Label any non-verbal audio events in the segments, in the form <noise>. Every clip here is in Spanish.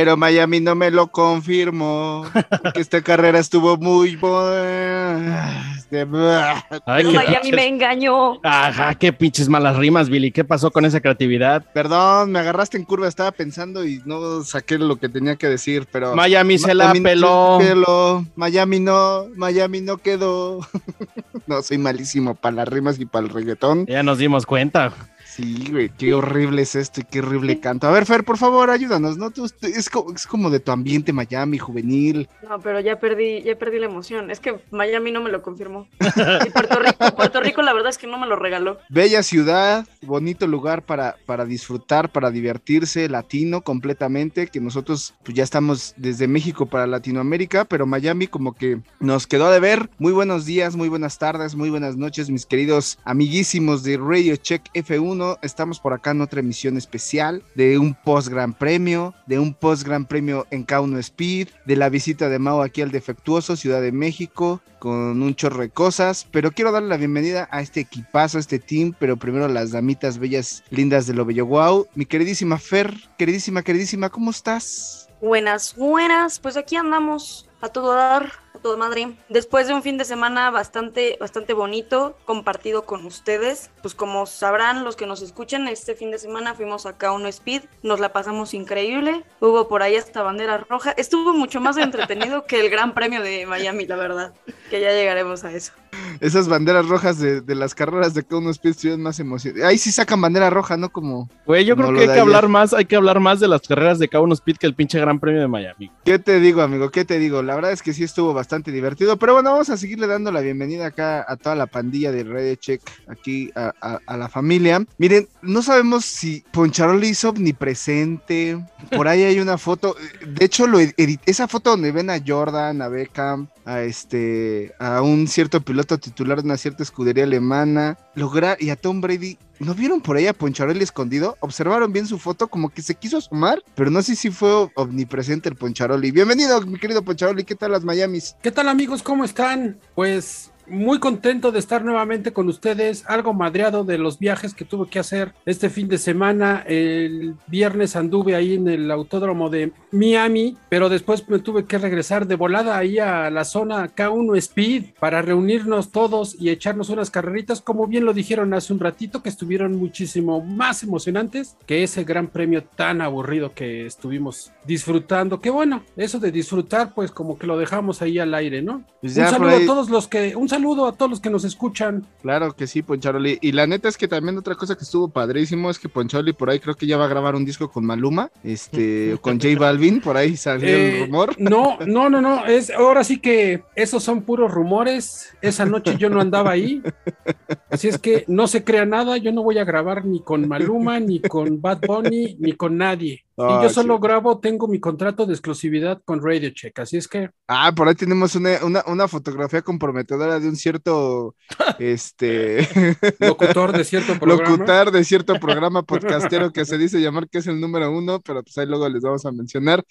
Pero Miami no me lo confirmó. que esta carrera estuvo muy buena. Ay, Miami me engañó. Ajá, qué pinches malas rimas, Billy. ¿Qué pasó con esa creatividad? Perdón, me agarraste en curva, estaba pensando y no saqué lo que tenía que decir, pero. Miami se la peló. Miami no, Miami no quedó. <laughs> no, soy malísimo para las rimas y para el reggaetón. Ya nos dimos cuenta. Sí, güey, qué horrible es esto y qué horrible canto. A ver, Fer, por favor, ayúdanos, ¿no? es, como, de tu ambiente Miami, juvenil. No, pero ya perdí, ya perdí la emoción. Es que Miami no me lo confirmó. Y Puerto Rico, Puerto Rico, la verdad es que no me lo regaló. Bella ciudad, bonito lugar para, para disfrutar, para divertirse, latino completamente, que nosotros pues ya estamos desde México para Latinoamérica, pero Miami como que nos quedó de ver. Muy buenos días, muy buenas tardes, muy buenas noches, mis queridos amiguísimos de Radio Check F1 estamos por acá en otra emisión especial de un post Gran Premio, de un post Gran Premio en K1 Speed, de la visita de Mao aquí al Defectuoso, Ciudad de México, con un chorro de cosas. Pero quiero darle la bienvenida a este equipazo, a este team, pero primero las damitas bellas, lindas de lo bello. Wow, mi queridísima Fer, queridísima, queridísima, ¿cómo estás? Buenas, buenas, pues aquí andamos a todo dar todo madre. Después de un fin de semana bastante, bastante bonito, compartido con ustedes, pues como sabrán los que nos escuchan, este fin de semana fuimos acá a uno Speed, nos la pasamos increíble, hubo por ahí hasta bandera roja, estuvo mucho más entretenido <laughs> que el Gran Premio de Miami, la verdad, que ya llegaremos a eso. Esas banderas rojas de, las carreras de uno Speed estuvieron más emocionantes. Ahí sí sacan bandera roja, ¿no? Como... Güey, yo creo que hay que hablar más, hay que hablar más de las carreras de K1 Speed que el pinche Gran Premio de Miami. ¿Qué te digo, amigo? ¿Qué te digo? La verdad es que sí estuvo bastante divertido. Pero bueno, vamos a seguirle dando la bienvenida acá a toda la pandilla de Red Check, aquí a, la familia. Miren, no sabemos si Poncharoli hizo omnipresente. Por ahí hay una foto. De hecho, lo esa foto donde ven a Jordan, a Beckham, a este, a un cierto piloto titular de una cierta escudería alemana, lograr y a Tom Brady ¿No vieron por ahí a Poncharoli escondido? Observaron bien su foto, como que se quiso asomar, pero no sé si fue omnipresente el Poncharoli. Bienvenido, mi querido Poncharoli, ¿qué tal las Miamis? ¿Qué tal amigos? ¿Cómo están? Pues muy contento de estar nuevamente con ustedes, algo madreado de los viajes que tuve que hacer este fin de semana. El viernes anduve ahí en el autódromo de Miami, pero después me tuve que regresar de volada ahí a la zona K1 Speed para reunirnos todos y echarnos unas carreritas, como bien lo dijeron hace un ratito, que estuvieron muchísimo más emocionantes que ese gran premio tan aburrido que estuvimos disfrutando. Que bueno, eso de disfrutar, pues como que lo dejamos ahí al aire, ¿no? Pues un saludo a todos los que, un saludo a todos los que nos escuchan. Claro que sí, Poncharoli. Y la neta es que también otra cosa que estuvo padrísimo es que Poncharoli por ahí creo que ya va a grabar un disco con Maluma, este, <laughs> con J Balvin, por ahí salió el eh, rumor. No, <laughs> no, no, no, es, ahora sí que esos son puros rumores. Esa noche yo no andaba ahí. Así es que no se crea nada, yo no voy a grabar ni con Maluma, ni con Bad Bunny, ni con nadie y yo solo grabo, tengo mi contrato de exclusividad con Radio Check, así es que. Ah, por ahí tenemos una, fotografía comprometedora de un cierto <laughs> este locutor de cierto programa. Locutor de cierto programa podcastero que se <laughs> dice llamar que es el número uno, pero pues ahí luego les vamos a mencionar.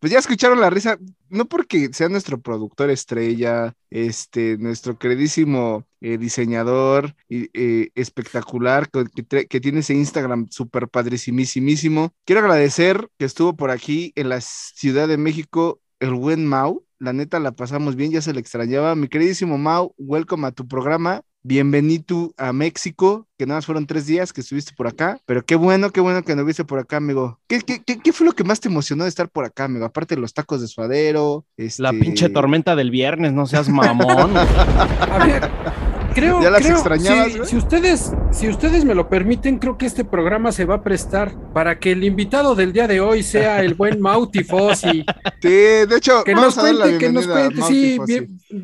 Pues ya escucharon la risa, no porque sea nuestro productor estrella, este, nuestro queridísimo eh, diseñador eh, espectacular que, que, tiene ese Instagram súper padrísimísimo. Quiero agradecer que estuvo por aquí en la Ciudad de México el buen Mau. La neta la pasamos bien, ya se le extrañaba. Mi queridísimo Mau, welcome a tu programa. Bienvenido a México, que nada más fueron tres días que estuviste por acá, pero qué bueno, qué bueno que no viste por acá, amigo. ¿Qué, qué, qué, fue lo que más te emocionó de estar por acá, amigo? Aparte de los tacos de suadero. Este... La pinche tormenta del viernes, no seas mamón. <laughs> a ver, creo, ya las si, ustedes, si ustedes me lo permiten, creo que este programa se va a prestar para que el invitado del día de hoy sea el buen <laughs> Mauti Fossi. Sí, de hecho, que nos cuente, que nos cuente, sí,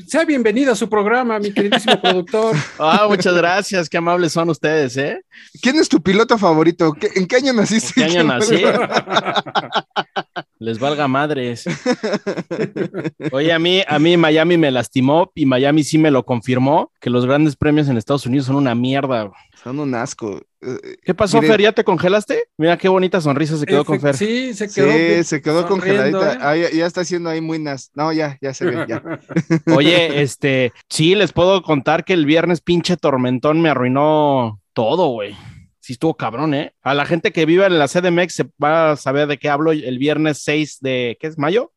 sea bienvenido a su programa, mi queridísimo productor. <laughs> Ah, muchas gracias, qué amables son ustedes, ¿eh? ¿Quién es tu piloto favorito? ¿En qué año naciste? ¿En qué año <laughs> nací? Les valga madres. <laughs> Oye, a mí, a mí Miami me lastimó y Miami sí me lo confirmó, que los grandes premios en Estados Unidos son una mierda. Son un asco. Eh, ¿Qué pasó, Fer? ¿Ya te congelaste? Mira qué bonita sonrisa se quedó con Fer. Sí, se quedó. Sí, se quedó congeladita. ¿eh? ya, está haciendo ahí muy nas. No, ya, ya se ve, ya. <laughs> Oye, este, sí, les puedo contar que el viernes pinche tormentón me arruinó todo, güey. Sí estuvo cabrón, ¿eh? A la gente que vive en la CDMX se va a saber de qué hablo el viernes 6 de, ¿qué es? ¿Mayo?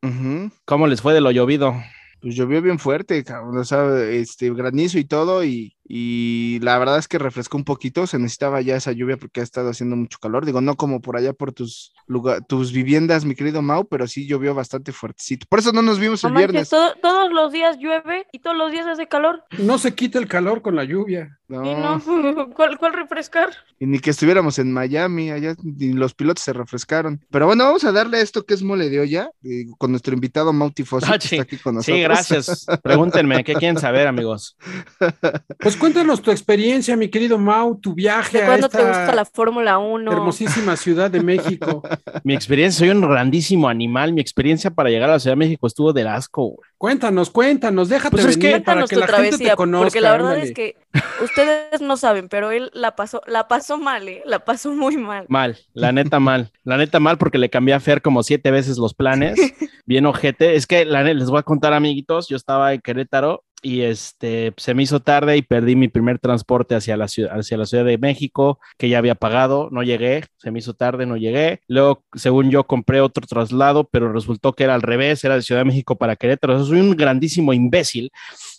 ¿Cómo les fue de lo llovido? Pues llovió bien fuerte, cabrón, o sea, este granizo y todo, y, y la verdad es que refrescó un poquito, se necesitaba ya esa lluvia porque ha estado haciendo mucho calor, digo, no como por allá por tus lugar, tus viviendas, mi querido Mau, pero sí llovió bastante fuertecito. Por eso no nos vimos No el manches, viernes. todo- todos los días llueve y todos los días hace calor. No se quita el calor con la lluvia. No, Y no, <laughs> ¿cuál, cuál refrescar? y ni que estuviéramos en Miami, allá ni los pilotos se refrescaron. Pero bueno, vamos a darle esto que es mole de olla, eh, con nuestro invitado Mau Tifosi, Ah, que sí. está aquí con nosotros. Sí, gracias. <laughs> Pregúntenme, ¿qué quieren saber, amigos? <laughs> Pues cuéntanos tu experiencia, mi querido Mau, tu viaje ¿De a esta te gusta la Fórmula 1? hermosísima ciudad de México. <laughs> Mi experiencia, soy un grandísimo animal. Mi experiencia para llegar a la Ciudad de México estuvo del asco, güey. Cuéntanos, cuéntanos, déjate Pues es que- para Cuéntanos que tu la gente te travesía, conozca. porque la verdad ándale. es que ustedes no saben, pero él la pasó, la pasó mal, ¿eh? La pasó muy mal. Mal, la neta mal. La neta mal porque le cambié a Fer como siete veces los planes. <laughs> Bien ojete. Es que la les voy a contar, amiguitos. Yo estaba en Querétaro y este se me hizo tarde y perdí mi primer transporte hacia la ciudad, hacia la Ciudad de México, que ya había pagado. No llegué, se me hizo tarde, no llegué. Luego, según yo, compré otro traslado, pero resultó que era al revés, era de Ciudad de México para Querétaro. Soy un grandísimo imbécil.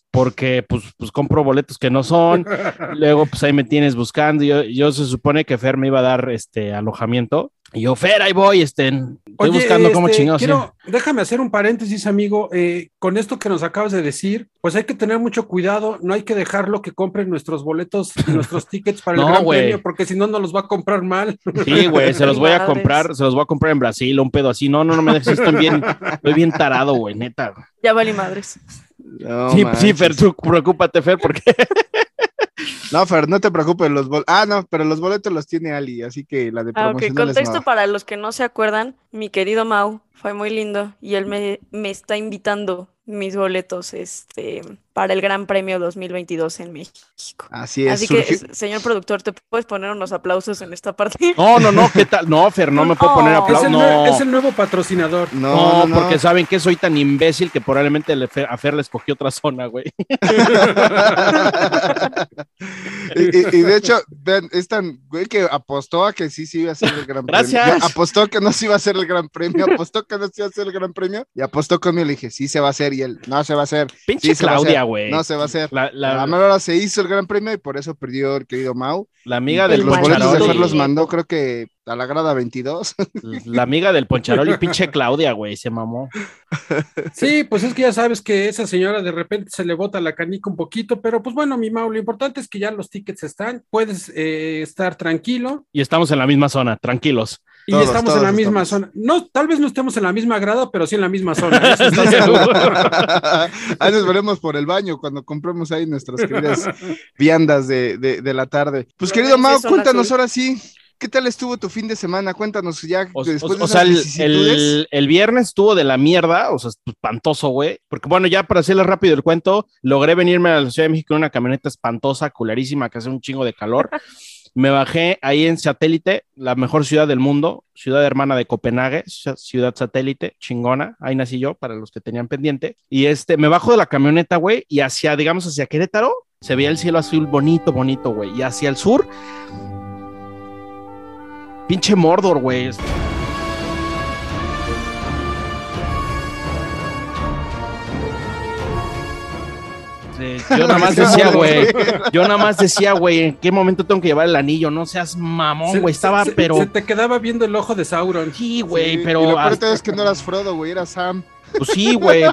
Porque pues, pues compro boletos que no son, <laughs> Luego, pues ahí me tienes buscando. Yo, yo se supone que Fer me iba a dar este alojamiento. Y yo, Fer, ahí voy, este, estoy Oye, buscando cómo este, chingados. quiero- déjame hacer un paréntesis, amigo. eh, con esto que nos acabas de decir, pues hay que tener mucho cuidado. No hay que dejarlo que compren nuestros boletos y <laughs> nuestros tickets para el No, Gran. Premio, porque si no, no los va a comprar mal. Sí, güey, se los voy a comprar, se los voy a comprar en Brasil, un pedo así. No, no, no me dejes, estoy bien, estoy bien tarado, güey, neta. Ya vale madres. No, sí, sí. Fer, tú preocúpate, Fer, porque <laughs> No, Fer, no te preocupes, los bol- Ah, no, pero los boletos los tiene Ali, así que la de Ah, ok, promocionales contexto no. para los que no se acuerdan, mi querido Mau fue muy lindo y él me, me está invitando mis boletos este, para el Gran Premio 2022 en México. Así es, Así que, surgió- señor productor, ¿te puedes poner unos aplausos en esta parte? <laughs> no, no, no, ¿qué tal? No, Fer, no me puedo poner Oh. Aplausos. No, es el nuevo patrocinador. No, no, no, no. porque saben que soy tan imbécil que probablemente a Fer le escogió otra zona, güey. <laughs> y, y- y de hecho, vean, es tan güey que apostó a que sí se iba a hacer el gran Gracias. premio. Ya apostó a que no se iba a hacer el gran premio, apostó que no se iba a hacer el gran premio y apostó conmigo. Le dije, sí se va a hacer y él, no se va a hacer. Pinche Sí Claudia, güey. No se va a hacer. La, La, la, mera hora se hizo el gran premio y por eso perdió el querido Mau. la amiga del los boletos de. Fer los mandó, creo que a la grada 22. <laughs> La amiga del Poncharoli, pinche Claudia, güey, se mamó. Sí, pues es que ya sabes que esa señora de repente se le bota la canica un poquito, pero pues bueno, mi Mau, lo importante es que ya los tickets están, puedes eh, estar tranquilo Y estamos en la misma zona, tranquilos. Y Todos, estamos todos en la misma estamos. zona. No, tal vez no estemos en la misma grada, pero sí en la misma zona. <laughs> eso está <laughs> ahí nos veremos por el baño cuando compremos ahí nuestras queridas viandas de, de- de la tarde. Pues querido son cuéntanos ahora sí. ¿Qué tal estuvo tu fin de semana? Cuéntanos ya O, después o- de o sea, el, el- el viernes estuvo de la mierda, o sea, espantoso, güey. Porque bueno, ya para hacerles rápido el cuento, logré venirme a la Ciudad de México en una camioneta espantosa, culerísima, que hace un chingo de calor. <laughs> Me bajé ahí en Satélite, la mejor ciudad del mundo, ciudad hermana de Copenhague, ci- ciudad satélite, chingona. Ahí nací yo, para los que tenían pendiente. Y este, me bajo de la camioneta, güey, y hacia, digamos, hacia Querétaro, se veía el cielo azul bonito, bonito, güey. Y hacia el sur, pinche Mordor, güey. Yo nada más <laughs> decía, güey. Yo nada más decía, güey, ¿en qué momento tengo que llevar el anillo? No seas mamón, Se- güey. Estaba, se- pero. Se te quedaba viendo el ojo de Sauron. Sí, güey, Sí, pero. Y lo hasta- es que no eras Frodo, güey, era Sam. Pues sí, güey.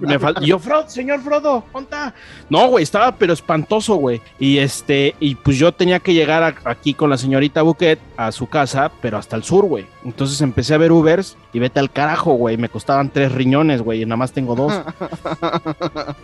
me. Yo, Frodo, señor Frodo, ¿onta? No, güey, estaba pero espantoso, güey. Y este, y pues yo tenía que llegar aquí con la señorita Buquet a su casa, pero hasta el sur, güey. Entonces empecé a ver Ubers y vete al carajo, güey. Me costaban tres riñones, güey, y nada más tengo dos.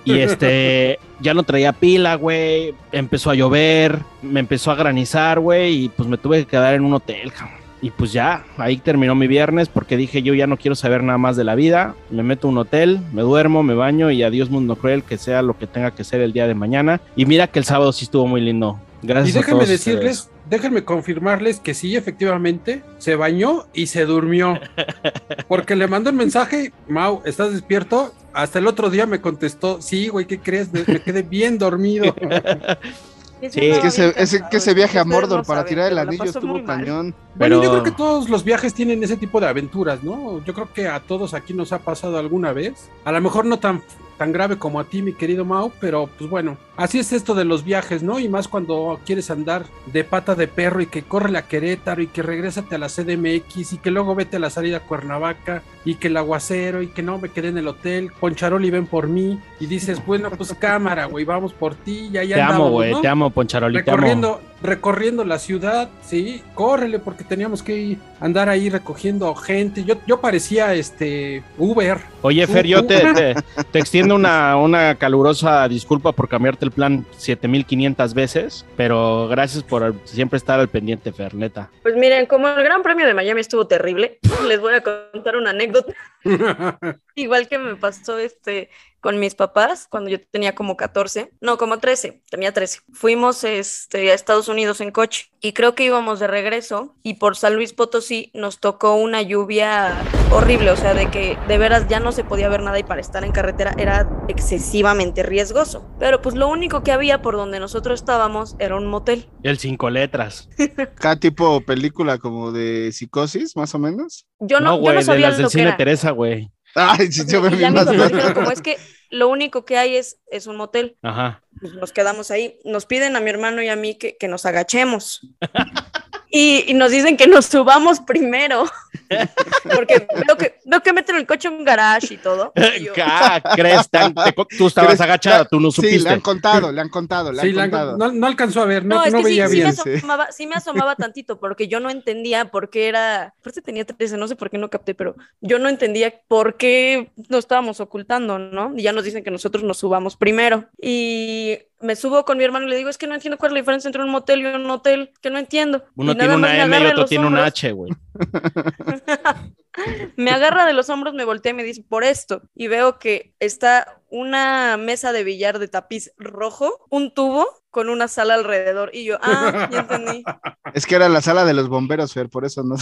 Y este, ya no traía pila, güey. Empezó a llover, me empezó a granizar, güey, y pues me tuve que quedar en un hotel, cabrón. Y pues ya, ahí terminó mi viernes porque dije yo ya no quiero saber nada más de la vida. Me meto a un hotel, me duermo, me baño y adiós mundo cruel, que sea lo que tenga que ser el día de mañana. Y mira que el sábado sí estuvo muy lindo. Gracias Y déjenme decirles, ustedes. déjenme confirmarles que sí, efectivamente, se bañó y se durmió. <laughs> Porque le mandó un mensaje, Mau, ¿estás despierto? Hasta el otro día me contestó, sí, güey, ¿qué crees? Me me quedé bien dormido. <laughs> ¿Quién Sí. se andaba Que ese, que ese viaje a Mordor no para saben, tirar el pero la anillo estuvo cañón. Bueno, yo Pero- creo que todos los viajes tienen ese tipo de aventuras, ¿no? Yo creo que a todos aquí nos ha pasado alguna vez. A lo mejor no tan, tan grave como a ti, mi querido Mau, pero pues bueno, así es esto de los viajes, ¿no? Y más cuando quieres andar de pata de perro y que corre a Querétaro y que regrésate a la CDMX y que luego vete a la salida a Cuernavaca y que el aguacero y que no me quedé en el hotel, Poncharoli ven por mí y dices, bueno, pues cámara, güey, vamos por ti y ahí Te amo, güey, ¿no? te amo, Poncharoli, te amo. recorriendo, recorriendo la ciudad, sí, córrele porque teníamos que ir- andar ahí recogiendo gente. Yo, yo parecía este Uber. Oye, Fer, yo te, te, te extiendo una, una calurosa disculpa por cambiarte el plan 7500 veces, pero gracias por siempre estar al pendiente, Fer, neta. Pues miren, como el Gran Premio de Miami estuvo terrible, <laughs> les voy a contar una anécdota. <laughs> Igual que me pasó este con mis papás cuando yo tenía como 14, no, como 13, tenía 13. Fuimos este, a Estados Unidos en coche y creo que íbamos de regreso y por San Luis Potosí nos tocó una lluvia horrible, o sea, de que de veras ya no se podía ver nada y para estar en carretera era excesivamente riesgoso. Pero pues lo único que había por donde nosotros estábamos era un motel. El cinco letras. <laughs> Cada tipo película como de psicosis, más o menos. Yo no, No, yo güey, no de sabía las del lo que cine era. Teresa, güey. Ay, sí, yo me Y vi ya mis más papás bien. dijeron, como es que lo único que hay es, es un motel. Ajá. Pues nos quedamos ahí. Nos piden a mi hermano y a mí que, que nos agachemos. <laughs> Y, y nos dicen que nos subamos primero. <laughs> Porque veo que, veo que meten el coche en un garage y todo. <laughs> Y yo, Ah, ¿Crees? Te han- te tú estabas ¿Crees? agachada, tú no Sí, le supiste. han contado, <laughs> le han contado, le Sí, han la- contado. no, no alcanzó a ver, no, No, es no que sí, veía sí, me bien. sí. asomaba, sí me asomaba tantito porque yo no entendía por qué era, aparte tenía 13, no sé por qué no capté, pero yo no entendía por qué nos estábamos ocultando, ¿no? Y ya nos dicen que nosotros nos subamos primero. Y me subo con mi hermano y le digo, es que no entiendo cuál es la diferencia entre un motel y un hotel, que no entiendo. Uno Y tiene una M y agarra de otro los tiene una hombros, H, güey. <laughs> Me agarra de los hombros, me voltea y me dice, por esto. Y veo que está una mesa de billar de tapiz rojo, un tubo con una sala alrededor. Y yo, ah, ya entendí. <laughs> Es que era la sala de los bomberos, Fer, por eso no.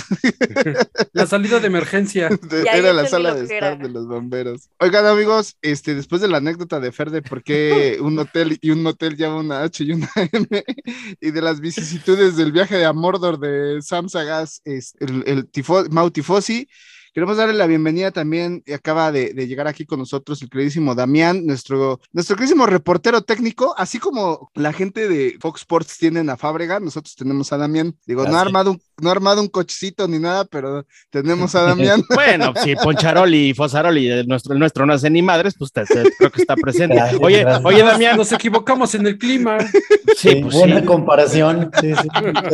<laughs> La salida de emergencia. <laughs> Era la sala de estar de los bomberos. Oigan, amigos, este, después de la anécdota de Fer de por qué un hotel y un motel lleva una H y una M, y de las vicisitudes del viaje de Amordor de Sam Sagaz, es el, el tifo- Mau Tifosi. Queremos darle la bienvenida también, y acaba de, de llegar aquí con nosotros el queridísimo Damián, nuestro, nuestro queridísimo reportero técnico, así como la gente de Fox Sports tienen a Fábrega, nosotros tenemos a Damián. Digo, no ha armado un, no ha armado un cochecito ni nada, pero tenemos a <laughs> Damián. Bueno, si Poncharoli y Fosaroli, el nuestro, el nuestro no hace ni madres, pues te- te- creo que está presente. Gracias, Oye, gracias. oye, Damián, Nos equivocamos en el clima. sí, Sí, pues buena sí. comparación. Sí, sí.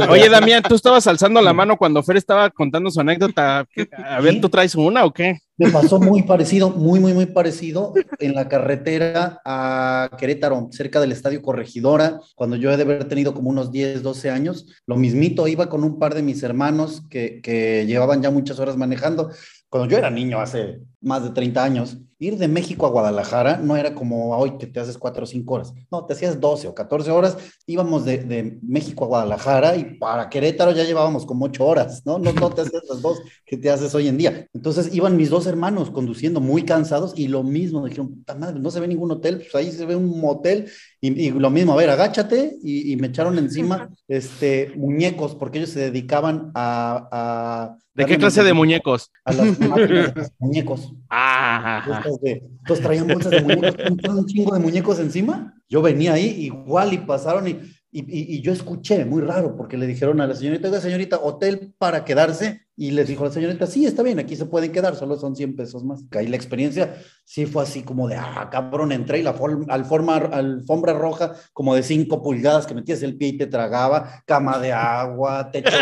Oye, Damián, tú estabas alzando la mano cuando Fer estaba contando su anécdota. A ver, ¿tú traes una o qué? Me pasó muy parecido, muy, muy, muy parecido en la carretera a Querétaro, cerca del Estadio Corregidora, cuando yo he de haber tenido como unos 10, 12 años. Lo mismito, iba con un par de mis hermanos que, que llevaban ya muchas horas manejando. Cuando yo era niño, hace más de 30 años, ir de México a Guadalajara no era como hoy que te haces 4 o 5 horas. No, te hacías 12 o 14 horas. Íbamos de, de México a Guadalajara y para Querétaro ya llevábamos como 8 horas, ¿no? No, no te hacías las dos que te haces hoy en día. Entonces iban mis dos hermanos conduciendo muy cansados y lo mismo, dijeron, puta madre, no se ve ningún hotel, pues ahí se ve un motel y, y lo mismo, a ver, agáchate y, y me echaron encima este, muñecos porque ellos se dedicaban a... a ¿De qué clase de muñecos? A las máquinas de los <laughs> muñecos. Ah, de- Entonces traían bolsas de muñecos, un chingo de muñecos encima. Yo venía ahí igual y pasaron y- y yo escuché, muy raro, porque le dijeron a la señorita, oiga señorita, hotel para quedarse. Y les dijo la señorita, sí, está bien, aquí se pueden quedar, solo son 100 pesos más. Ahí la experiencia sí fue así como de, ah, cabrón, entré y la alforma, alfombra roja como de 5 pulgadas que metías el pie y te tragaba, cama de agua, techo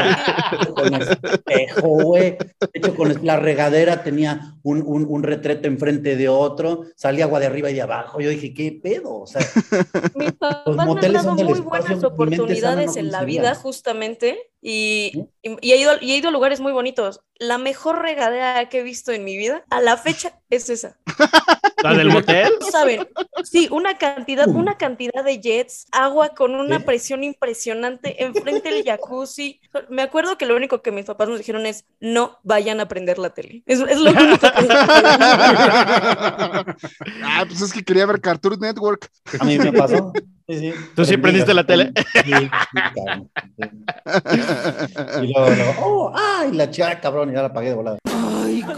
con espejo, güey, techo con la regadera tenía un, un, un retrete enfrente de otro, salía agua de arriba y de abajo. Yo dije, ¿qué pedo? O sea, <laughs> Mis papás me han dado muy espacio, buenas oportunidades no en la vida, justamente, y, y- y he ido, y he ido a lugares muy bonitos. La mejor regadera que he visto en mi vida, a la fecha, es esa. <laughs> ¿La del motel? Saben, sí, una cantidad, una cantidad de jets, agua con una ¿Sí? presión impresionante, enfrente del jacuzzi. Me acuerdo que lo único que mis papás nos dijeron es, no vayan a prender la tele. Es, es lo único que <laughs> ah, pues es que quería ver Cartoon Network. a mí me pasó. Sí, sí. ¿Tú sí prendiste la tele? Sí, sí, cabrón. Sí. Y luego, luego, oh, ay, la chica, cabrón, y ya la apagué de volada.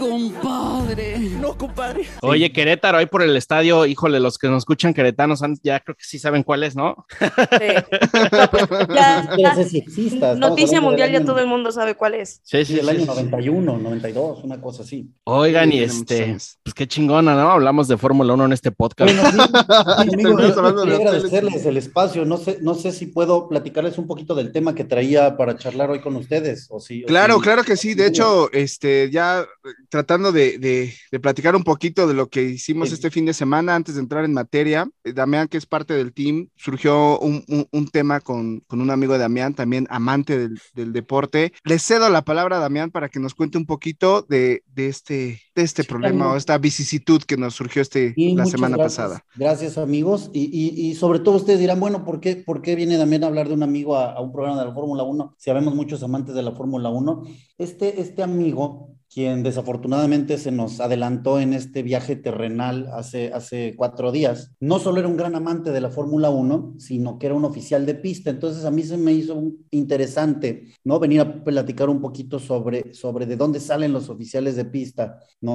Compadre. No, compadre. Oye, Querétaro, ahí por el estadio, híjole, los que nos escuchan queretanos ya creo que sí saben cuál es, ¿no? Sí. <laughs> No, pues, ya- No ya- sé si exista. estamos noticia mundial, ya año- todo el mundo sabe cuál es. Sí, Sí, sí, el sí, año sí. 91, 92, una cosa así. Oigan, y este, pues qué chingona, ¿no? Hablamos de Fórmula 1 en este podcast. Bueno, las <laughs> agradecerles el espacio. No sé, no sé si puedo platicarles un poquito del tema que traía para charlar hoy con ustedes. O si, o Claro, si- claro que sí. De hecho, este, ya tratando de, de- de platicar un poquito de lo que hicimos Sí. este fin de semana, antes de entrar en materia, eh, Damián, que es parte del team, surgió un, un- un tema con, con un amigo de Damián, también amante del, del deporte. Le cedo la palabra a Damián para que nos cuente un poquito de, de este, este problema o esta vicisitud que nos surgió este, Y la semana gracias. pasada. Gracias, amigos. Y, y- y sobre todo ustedes dirán, bueno, ¿por qué, por qué viene también a hablar de un amigo a, a un programa de la Fórmula 1? Si habemos muchos amantes de la Fórmula 1. Este, este amigo, quien desafortunadamente se nos adelantó en este viaje terrenal hace, hace cuatro días, no solo era un gran amante de la Fórmula 1, sino que era un oficial de pista. Entonces a mí se me hizo interesante, ¿no? Venir a platicar un poquito sobre, sobre de dónde salen los oficiales de pista, ¿no?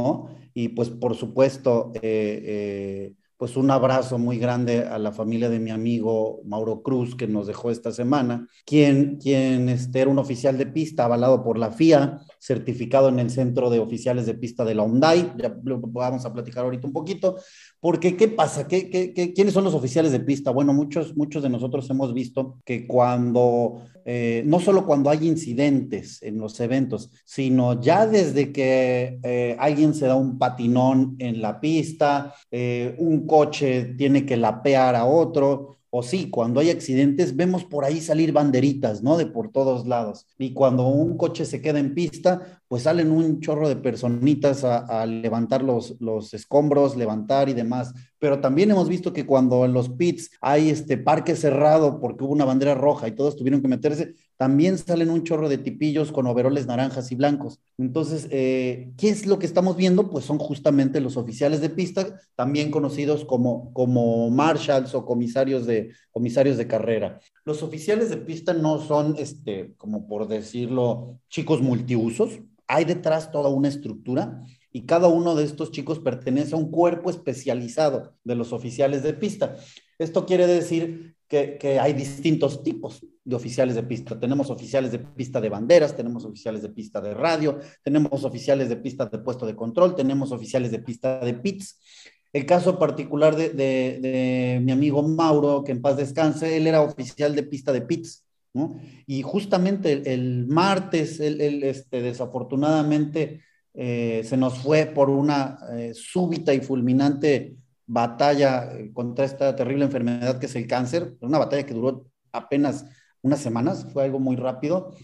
Y pues por supuesto, eh, eh, pues un abrazo muy grande a la familia de mi amigo Mauro Cruz, que nos dejó esta semana, quien, quien este, era un oficial de pista avalado por la FIA, certificado en el Centro de Oficiales de Pista de la UNDAI. Ya lo vamos a platicar ahorita un poquito. Porque, ¿qué pasa? ¿Qué, qué, qué, quiénes son los oficiales de pista? Bueno, muchos, muchos de nosotros hemos visto que cuando, eh, no solo cuando hay incidentes en los eventos, sino ya desde que eh, alguien se da un patinón en la pista, eh, un coche tiene que lapear a otro, o sí, cuando hay accidentes, vemos por ahí salir banderitas, ¿no? De por todos lados. Y cuando un coche se queda en pista, pues salen un chorro de personitas a, a levantar los, los escombros, levantar y demás. Pero también hemos visto que cuando en los pits hay este parque cerrado porque hubo una bandera roja y todos tuvieron que meterse, también salen un chorro de tipillos con overoles naranjas y blancos. Entonces, eh, ¿qué es lo que estamos viendo? Pues son justamente los oficiales de pista, también conocidos como, como marshals o comisarios de, comisarios de carrera. Los oficiales de pista no son, este, como por decirlo, chicos multiusos. Hay detrás toda una estructura y cada uno de estos chicos pertenece a un cuerpo especializado de los oficiales de pista. Esto quiere decir que, que, hay distintos tipos de oficiales de pista. Tenemos oficiales de pista de banderas, tenemos oficiales de pista de radio, tenemos oficiales de pista de puesto de control, tenemos oficiales de pista de pits. El caso particular de, de, mi amigo Mauro, que en paz descanse, él era oficial de pista de pits. ¿no? Y justamente el, martes, él, él este, desafortunadamente eh, se nos fue por una eh, súbita y fulminante batalla eh, contra esta terrible enfermedad que es el cáncer, una batalla que duró apenas unas semanas, fue algo muy rápido,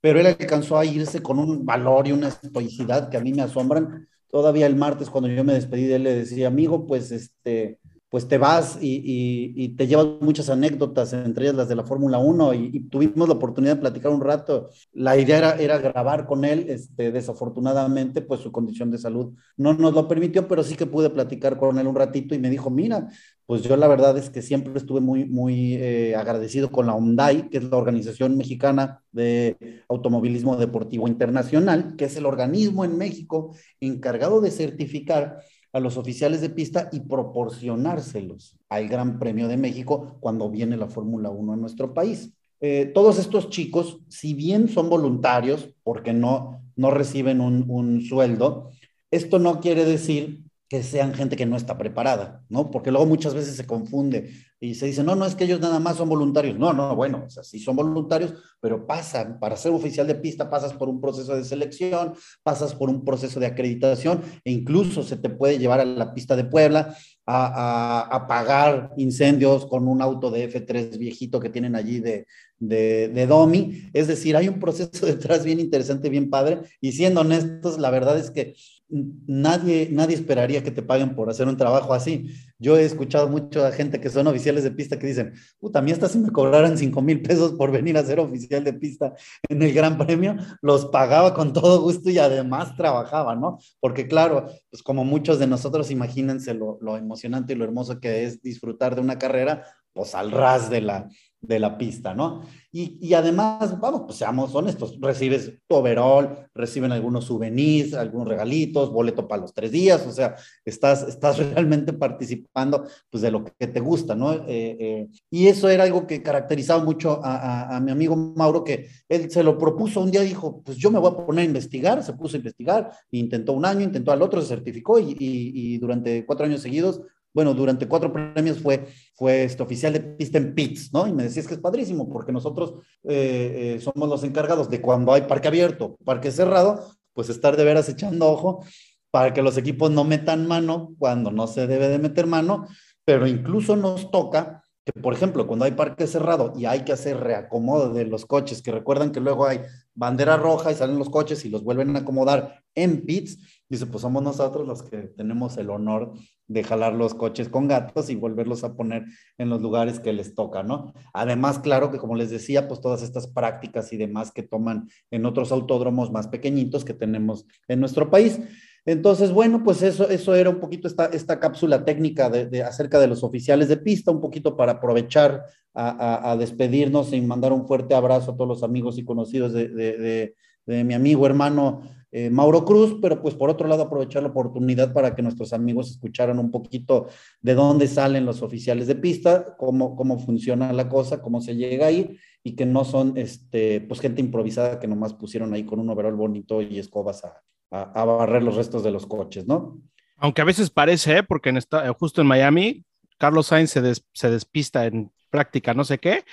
pero él alcanzó a irse con un valor y una estoicidad que a mí me asombran. Todavía el martes cuando yo me despedí de él le decía, amigo, pues este, pues te vas y, te llevas muchas anécdotas, entre ellas las de la Fórmula 1, y, tuvimos la oportunidad de platicar un rato. La idea era, grabar con él, este, desafortunadamente, pues su condición de salud no nos lo permitió, pero sí que pude platicar con él un ratito y me dijo, mira, pues yo la verdad es que siempre estuve muy, muy eh, agradecido con la ONDAI, que es la Organización Mexicana de Automovilismo Deportivo Internacional, que es el organismo en México encargado de certificar a los oficiales de pista y proporcionárselos al Gran Premio de México cuando viene la Fórmula 1 en nuestro país. Eh, todos estos chicos, si bien son voluntarios, porque no, no reciben un, un sueldo, esto no quiere decir que sean gente que no está preparada, ¿no? Porque luego muchas veces se confunde y se dice, no, no es que ellos nada más son voluntarios. No, no, bueno, o sí son voluntarios, pero pasan, para ser oficial de pista pasas por un proceso de selección, pasas por un proceso de acreditación e incluso se te puede llevar a la pista de Puebla a, a, a pagar incendios con un auto de F3 viejito que tienen allí de, de, de Domi. Es decir, hay un proceso <laughs> detrás bien interesante, bien padre. Y siendo honestos, la verdad es que nadie, nadie esperaría que te paguen por hacer un trabajo así. Yo he escuchado mucho a gente que son oficiales de pista que dicen, puta, a mí hasta si me cobraran 5 mil pesos por venir a ser oficial de pista en el Gran Premio, los pagaba con todo gusto y además trabajaba, ¿no? Porque claro, pues como muchos de nosotros, imagínense lo, lo emocionante y lo hermoso que es disfrutar de una carrera, pues al ras de la, de la pista, ¿no? Y, y, además, vamos, pues seamos honestos, recibes tu overall, reciben algunos souvenirs, algunos regalitos, boleto para los tres días, o sea, estás, estás <laughs> realmente participando pues de lo que te gusta, ¿no? Eh, eh, y eso era algo que caracterizaba mucho a, mi amigo Mauro, que él se lo propuso un día, dijo, pues yo me voy a poner a investigar, se puso a investigar, intentó un año, intentó al otro, se certificó y, y durante cuatro años seguidos bueno, durante cuatro premios fue, fue este oficial de pista en pits, ¿no? Y me decías que es padrísimo, porque nosotros eh, eh, somos los encargados de cuando hay parque abierto, parque cerrado, pues estar de veras echando ojo para que los equipos no metan mano cuando no se debe de meter mano, pero incluso nos toca que, por ejemplo, cuando hay parque cerrado y hay que hacer reacomodo de los coches, que recuerdan que luego hay bandera roja y salen los coches y los vuelven a acomodar en pits, dice, pues somos nosotros los que tenemos el honor de jalar los coches con gatos y volverlos a poner en los lugares que les toca, ¿no? Además, claro que como les decía, pues todas estas prácticas y demás que toman en otros autódromos más pequeñitos que tenemos en nuestro país. Entonces, bueno, pues eso, eso era un poquito esta, esta cápsula técnica de, de acerca de los oficiales de pista, un poquito para aprovechar a, a, a, despedirnos y mandar un fuerte abrazo a todos los amigos y conocidos de, de, de mi amigo hermano eh, Mauro Cruz, pero pues por otro lado aprovechar la oportunidad para que nuestros amigos escucharan un poquito de dónde salen los oficiales de pista, cómo, cómo funciona la cosa, cómo se llega ahí y que no son este, pues gente improvisada que nomás pusieron ahí con un overall bonito y escobas a, a, barrer los restos de los coches, ¿no? Aunque a veces parece, ¿eh? porque en esta, justo en Miami, Carlos Sainz se, des, se despista en práctica no sé qué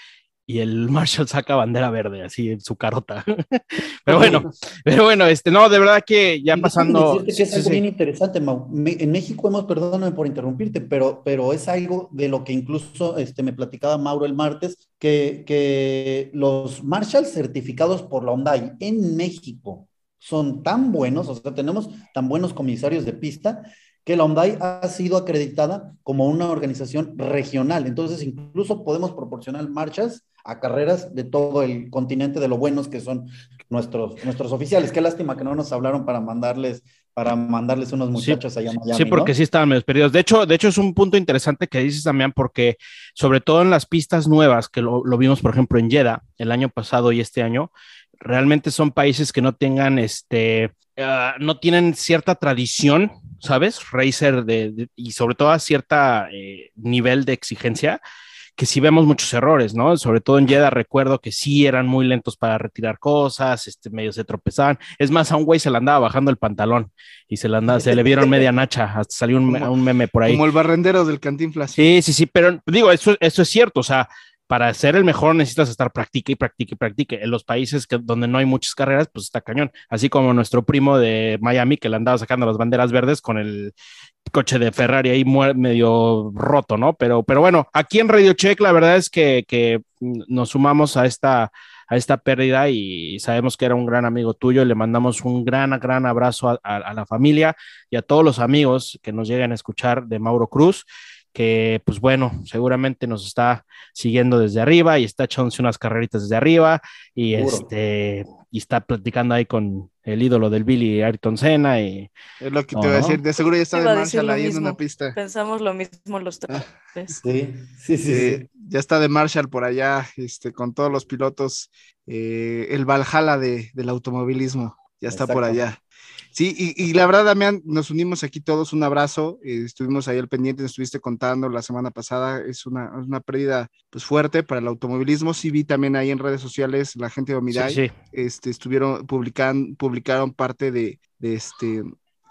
y el <laughs> Marshall saca bandera verde, así en su carota. <laughs> pero bueno, pero bueno, este, no, de verdad que ya pasando. Que es algo sí, bien interesante, Mau. En México hemos, perdóname por interrumpirte, pero, pero es algo de lo que incluso este, me platicaba Mauro el martes, que, que los Marshalls certificados por la Hyundai en México son tan buenos, o sea, tenemos tan buenos comisarios de pista que la Hyundai ha sido acreditada como una organización regional. Entonces, incluso podemos proporcionar marchas a carreras de todo el continente, de lo buenos que son nuestros, nuestros oficiales. Qué lástima que no nos hablaron para mandarles, para mandarles unos muchachos sí, allá a Miami. Sí, porque ¿no? sí estaban medio perdidos. De hecho, de hecho, es un punto interesante que dices también, porque sobre todo en las pistas nuevas, que lo, lo vimos, por ejemplo, en Jeddah el año pasado y este año, realmente son países que no tengan este, uh, no tienen cierta tradición, ¿sabes? Racer de, de, y sobre todo a cierta eh, nivel de exigencia que sí vemos muchos errores, ¿no? Sobre todo en Jeddah recuerdo que sí eran muy lentos para retirar cosas, este, medio se tropezaban. Es más, a un güey se le andaba bajando el pantalón y se le andaba, se le vieron media nacha, hasta salió un, <laughs> como, un meme por ahí. Como el barrendero del Cantinflas. Sí, sí, sí, pero digo, eso, eso es cierto, o sea, para ser el mejor necesitas estar practique y practique y practique. En los países que, donde no hay muchas carreras, pues está cañón. Así como nuestro primo de Miami que le andaba sacando las banderas verdes con el coche de Ferrari ahí medio roto, ¿no? Pero, pero bueno, aquí en Radio Check la verdad es que, que nos sumamos a esta, a esta pérdida y sabemos que era un gran amigo tuyo le mandamos un gran, gran abrazo a, a, a la familia y a todos los amigos que nos lleguen a escuchar de Mauro Cruz que pues bueno, seguramente nos está siguiendo desde arriba y está echándose unas carreritas desde arriba y Seguro. este y está platicando ahí con el ídolo del Billy Ayrton Senna y es lo que te no, iba a decir, de seguro ya está de Marshall ahí mismo. en una pista. Pensamos lo mismo los tres. Sí, sí, sí, sí. Eh, ya está de Marshall por allá, este, con todos los pilotos, eh, el Valhalla de, del automovilismo, ya está Exacto. por allá. Sí, y, y, la verdad, Damián, nos unimos aquí todos, un abrazo, eh, estuvimos ahí al pendiente, nos estuviste contando la semana pasada, es una, una pérdida pues fuerte para el automovilismo, sí vi también ahí en redes sociales la gente de Omiday, sí, sí. Este, estuvieron, publican, publicaron parte de, de este,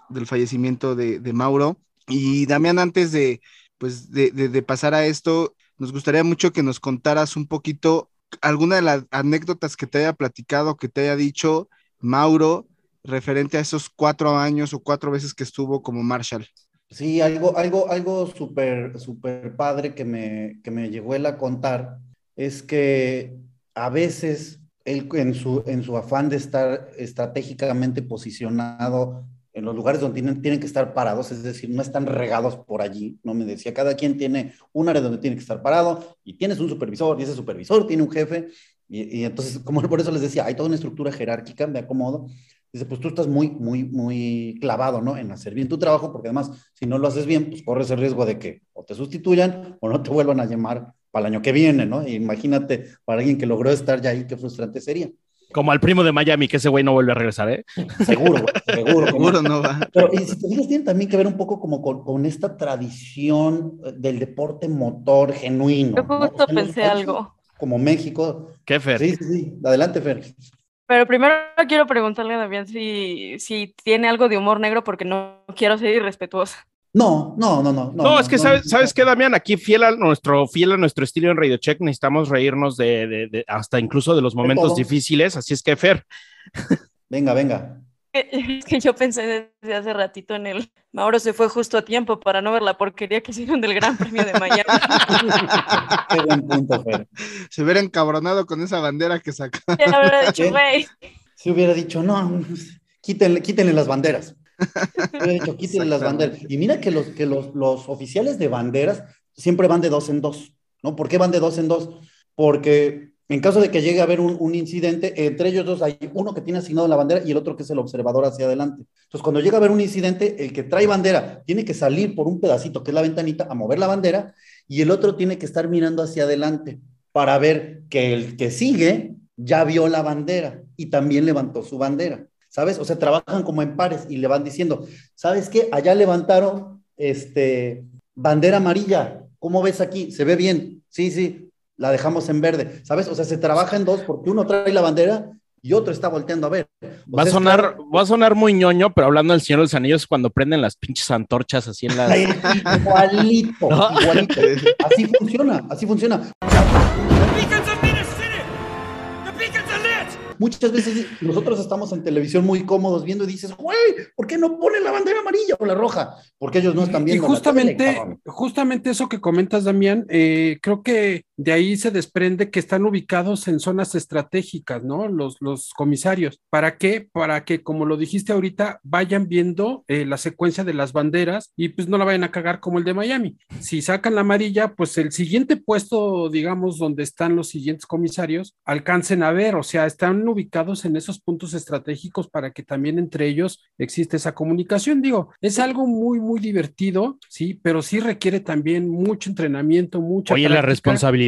del fallecimiento de, de, Mauro, y Damián, antes de, pues, de, de, de pasar a esto, nos gustaría mucho que nos contaras un poquito alguna de las anécdotas que te haya platicado, que te haya dicho Mauro, referente a esos cuatro años o cuatro veces que estuvo como Marshall. Sí, algo, algo, algo súper, súper padre que me, que me llegó él a contar es que a veces él en su, en su afán de estar estratégicamente posicionado en los lugares donde tienen, tienen que estar parados, es decir, no están regados por allí, no me decía, cada quien tiene un área donde tiene que estar parado y tienes un supervisor y ese supervisor tiene un jefe y, y entonces, como por eso les decía, hay toda una estructura jerárquica, me acomodo, dice, pues tú estás muy, muy, muy clavado, ¿no? En hacer bien tu trabajo, porque además, si no lo haces bien, pues corres el riesgo de que o te sustituyan o no te vuelvan a llamar para el año que viene, ¿no? imagínate, para alguien que logró estar ya ahí, qué frustrante sería. Como al primo de Miami, que ese güey no vuelve a regresar, ¿eh? Seguro, güey, seguro. Seguro no va. Pero y si te fijas, tiene también que ver un poco como con, con esta tradición eh, del deporte motor genuino. Yo ¿no? justo O sea, en los pensé algo. Como México. ¿Qué, Fer? Sí, sí, sí. Adelante, Fer. Pero primero quiero preguntarle a Damián si, si tiene algo de humor negro porque no quiero ser irrespetuosa. No, no, no, no. No, es que sabes, ¿sabes qué, Damián? Aquí fiel a nuestro, fiel a nuestro estilo en Radio Check, necesitamos reírnos de, de- de- hasta incluso de los momentos difíciles. Así es que, Fer, Venga, venga. Es <laughs> que yo pensé desde hace ratito en el Mauro se fue justo a tiempo para no ver la porquería que hicieron del Gran Premio de Miami. <laughs> Qué buen punto, Fer. Se hubiera encabronado con esa bandera que sacó. <laughs> Ya habrá dicho, güey, Si hubiera dicho, no, quítenle, quítenle las banderas. Hubiera dicho, quítenle las banderas. Y mira que los, que los, los oficiales de banderas siempre van de dos en dos, ¿no? ¿Por qué van de dos en dos? Porque en caso de que llegue a haber un, un incidente, entre ellos dos hay uno que tiene asignado la bandera y el otro que es el observador hacia adelante. Entonces, cuando llega a haber un incidente, el que trae bandera tiene que salir por un pedacito, que es la ventanita, a mover la bandera, y el otro tiene que estar mirando hacia adelante para ver que el que sigue ya vio la bandera y también levantó su bandera. ¿Sabes? O sea, trabajan como en pares y le van diciendo, ¿sabes qué? Allá levantaron este bandera amarilla. ¿Cómo ves aquí? ¿Se ve bien? Sí, sí, la dejamos en verde. ¿Sabes? O sea, se trabaja en dos porque uno trae la bandera y otro está volteando a ver. O va a sonar, claro- va a sonar muy ñoño, pero hablando del Señor de los Anillos, cuando prenden las pinches antorchas así en la. Igualito, <laughs> No. igualito. Así funciona, así funciona. Muchas veces nosotros estamos en televisión muy cómodos viendo y dices, güey, ¿por qué no ponen la bandera amarilla o la roja? Porque ellos no están Y viendo. la tele, justamente, justamente eso que comentas, Damián, eh, creo que de ahí se desprende que están ubicados en zonas estratégicas, ¿no? Los, los comisarios. ¿Para qué? Para que, como lo dijiste ahorita, vayan viendo eh, la secuencia de las banderas y pues no la vayan a cagar como el de Miami. Si sacan la amarilla, pues el siguiente puesto, digamos, donde están los siguientes comisarios, alcancen a ver, o sea, están ubicados en esos puntos estratégicos para que también entre ellos existe esa comunicación. Digo, es algo muy, muy divertido, sí, pero sí requiere también mucho entrenamiento, mucha Oye, la práctica.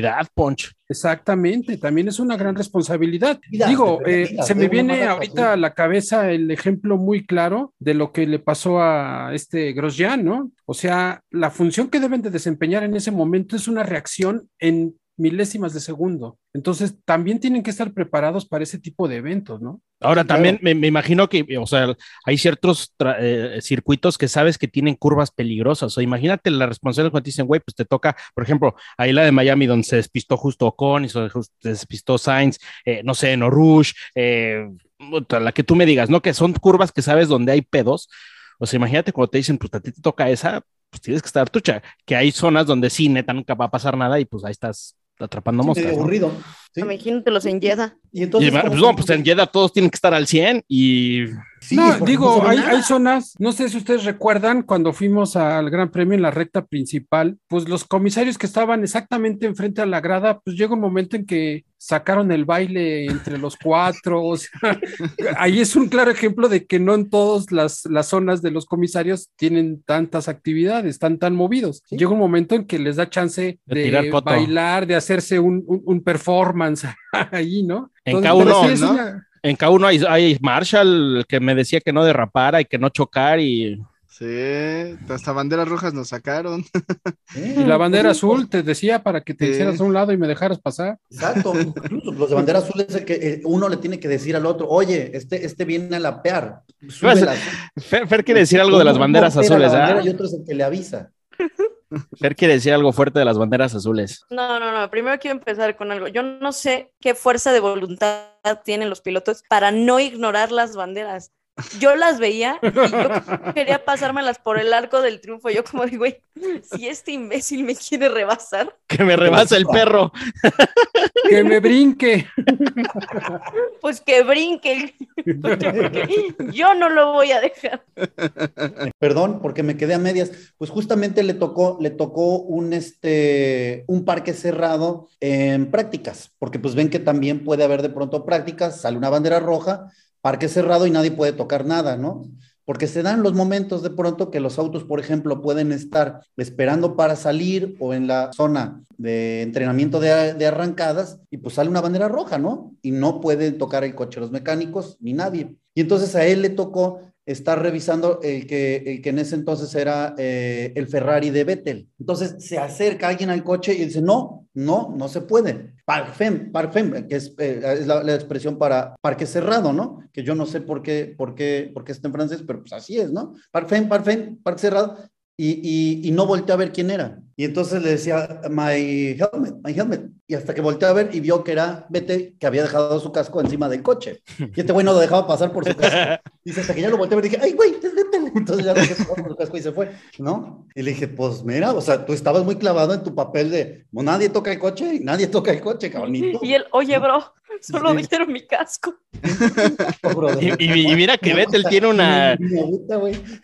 Responsabilidad, Ponch. Exactamente, también es una gran responsabilidad. Digo, eh, se me viene ahorita a la cabeza el ejemplo muy claro de lo que le pasó a este Grosjean, ¿no? O sea, la función que deben de desempeñar en ese momento es una reacción en milésimas de segundo. Entonces, también tienen que estar preparados para ese tipo de eventos, ¿no? Ahora claro. también me, me imagino que, o sea, hay ciertos eh, circuitos que sabes que tienen curvas peligrosas. O imagínate la responsabilidad cuando te dicen, güey, pues te toca, por ejemplo, ahí la de Miami donde se despistó justo Ocon y se despistó Sainz, eh, no sé, en Rouge, eh, la que tú me digas, ¿no? Que son curvas que sabes donde hay pedos. O sea, imagínate cuando te dicen, pues a ti te toca esa, pues tienes que estar tucha. Que hay zonas donde sí, neta, nunca va a pasar nada y pues ahí estás atrapando Sí, moscas. ¿no? aburrido. ¿sí? imagínate los en Jeddah. Y Y, entonces, pues, como- no, pues en Jeddah todos tienen que estar al 100 y Sí, no, digo, hay, hay zonas, no sé si ustedes recuerdan cuando fuimos al Gran Premio en la recta principal, pues los comisarios que estaban exactamente enfrente a la grada, pues llega un momento en que sacaron el baile entre los <laughs> cuatro, o sea, ahí es un claro ejemplo de que no en todas las, las zonas de los comisarios tienen tantas actividades, están tan movidos. Sí. Llega un momento en que les da chance De de, tirar coto. bailar, de hacerse un, un- un performance <laughs> ahí, ¿no? En Entonces, K1, pero sí es ¿no? una- En K1 hay, hay Marshall que me decía que no derrapara y que no chocar y Sí, hasta banderas rojas nos sacaron. Sí, Y la bandera azul te decía para que te Sí. hicieras a un lado y me dejaras pasar. Exacto, incluso los de bandera azul es el que eh, uno le tiene que decir al otro, oye, este, este viene a lapear. Pues, la- Fer, Fer quiere decir algo de las banderas azules, la bandera ¿ah? Y otro es el que le avisa. Fer quiere decir algo fuerte de las banderas azules. No, no, no. Primero quiero empezar con algo. Yo no sé qué fuerza de voluntad tienen los pilotos para no ignorar las banderas. Yo las veía y yo quería pasármelas por el arco del triunfo. Yo como digo, güey, si este imbécil me quiere rebasar, Que me rebasa el perro. Que me brinque. pues que brinque. Yo no lo voy a dejar. Perdón, porque me quedé a medias. Pues justamente le tocó, le tocó un, este, un parque cerrado en prácticas, porque pues ven que también puede haber de pronto prácticas, sale una bandera roja, parque cerrado y nadie puede tocar nada, ¿no? Porque se dan los momentos de pronto que los autos, por ejemplo, pueden estar esperando para salir o en la zona de entrenamiento de, arrancadas y pues sale una bandera roja, ¿no? Y no pueden tocar el coche los mecánicos ni nadie. Y entonces a él le tocó estar revisando el que, el que en ese entonces era eh, el Ferrari de Vettel. Entonces se acerca alguien al coche y dice, no, no, no se puede. Parfem, parfem, que es, eh, es la, expresión para parque cerrado, ¿no? Que yo no sé por qué, por qué, por qué está en francés, pero pues así es, ¿no? Parfem, parfem, parque cerrado. Y, y, y, no volteó a ver quién era. Y entonces le decía, my helmet, my helmet. Y hasta que volteó a ver y vio que era Vete, que había dejado su casco encima del coche. Y este güey no lo dejaba pasar por su casco. <laughs> Dice, hasta que ya lo volteé a ver, dije, ay, güey, es Vettel. <laughs> Entonces ya lo dejé pasar por su casco y se fue, ¿no? Y le dije, pues mira, o sea, tú estabas muy clavado en tu papel de, nadie toca el coche y nadie toca el coche, cabrón. <laughs> Y él, oye, bro, <laughs> Solo sí. dijeron mi casco. <laughs> y, y, y, mira que Vettel tiene una.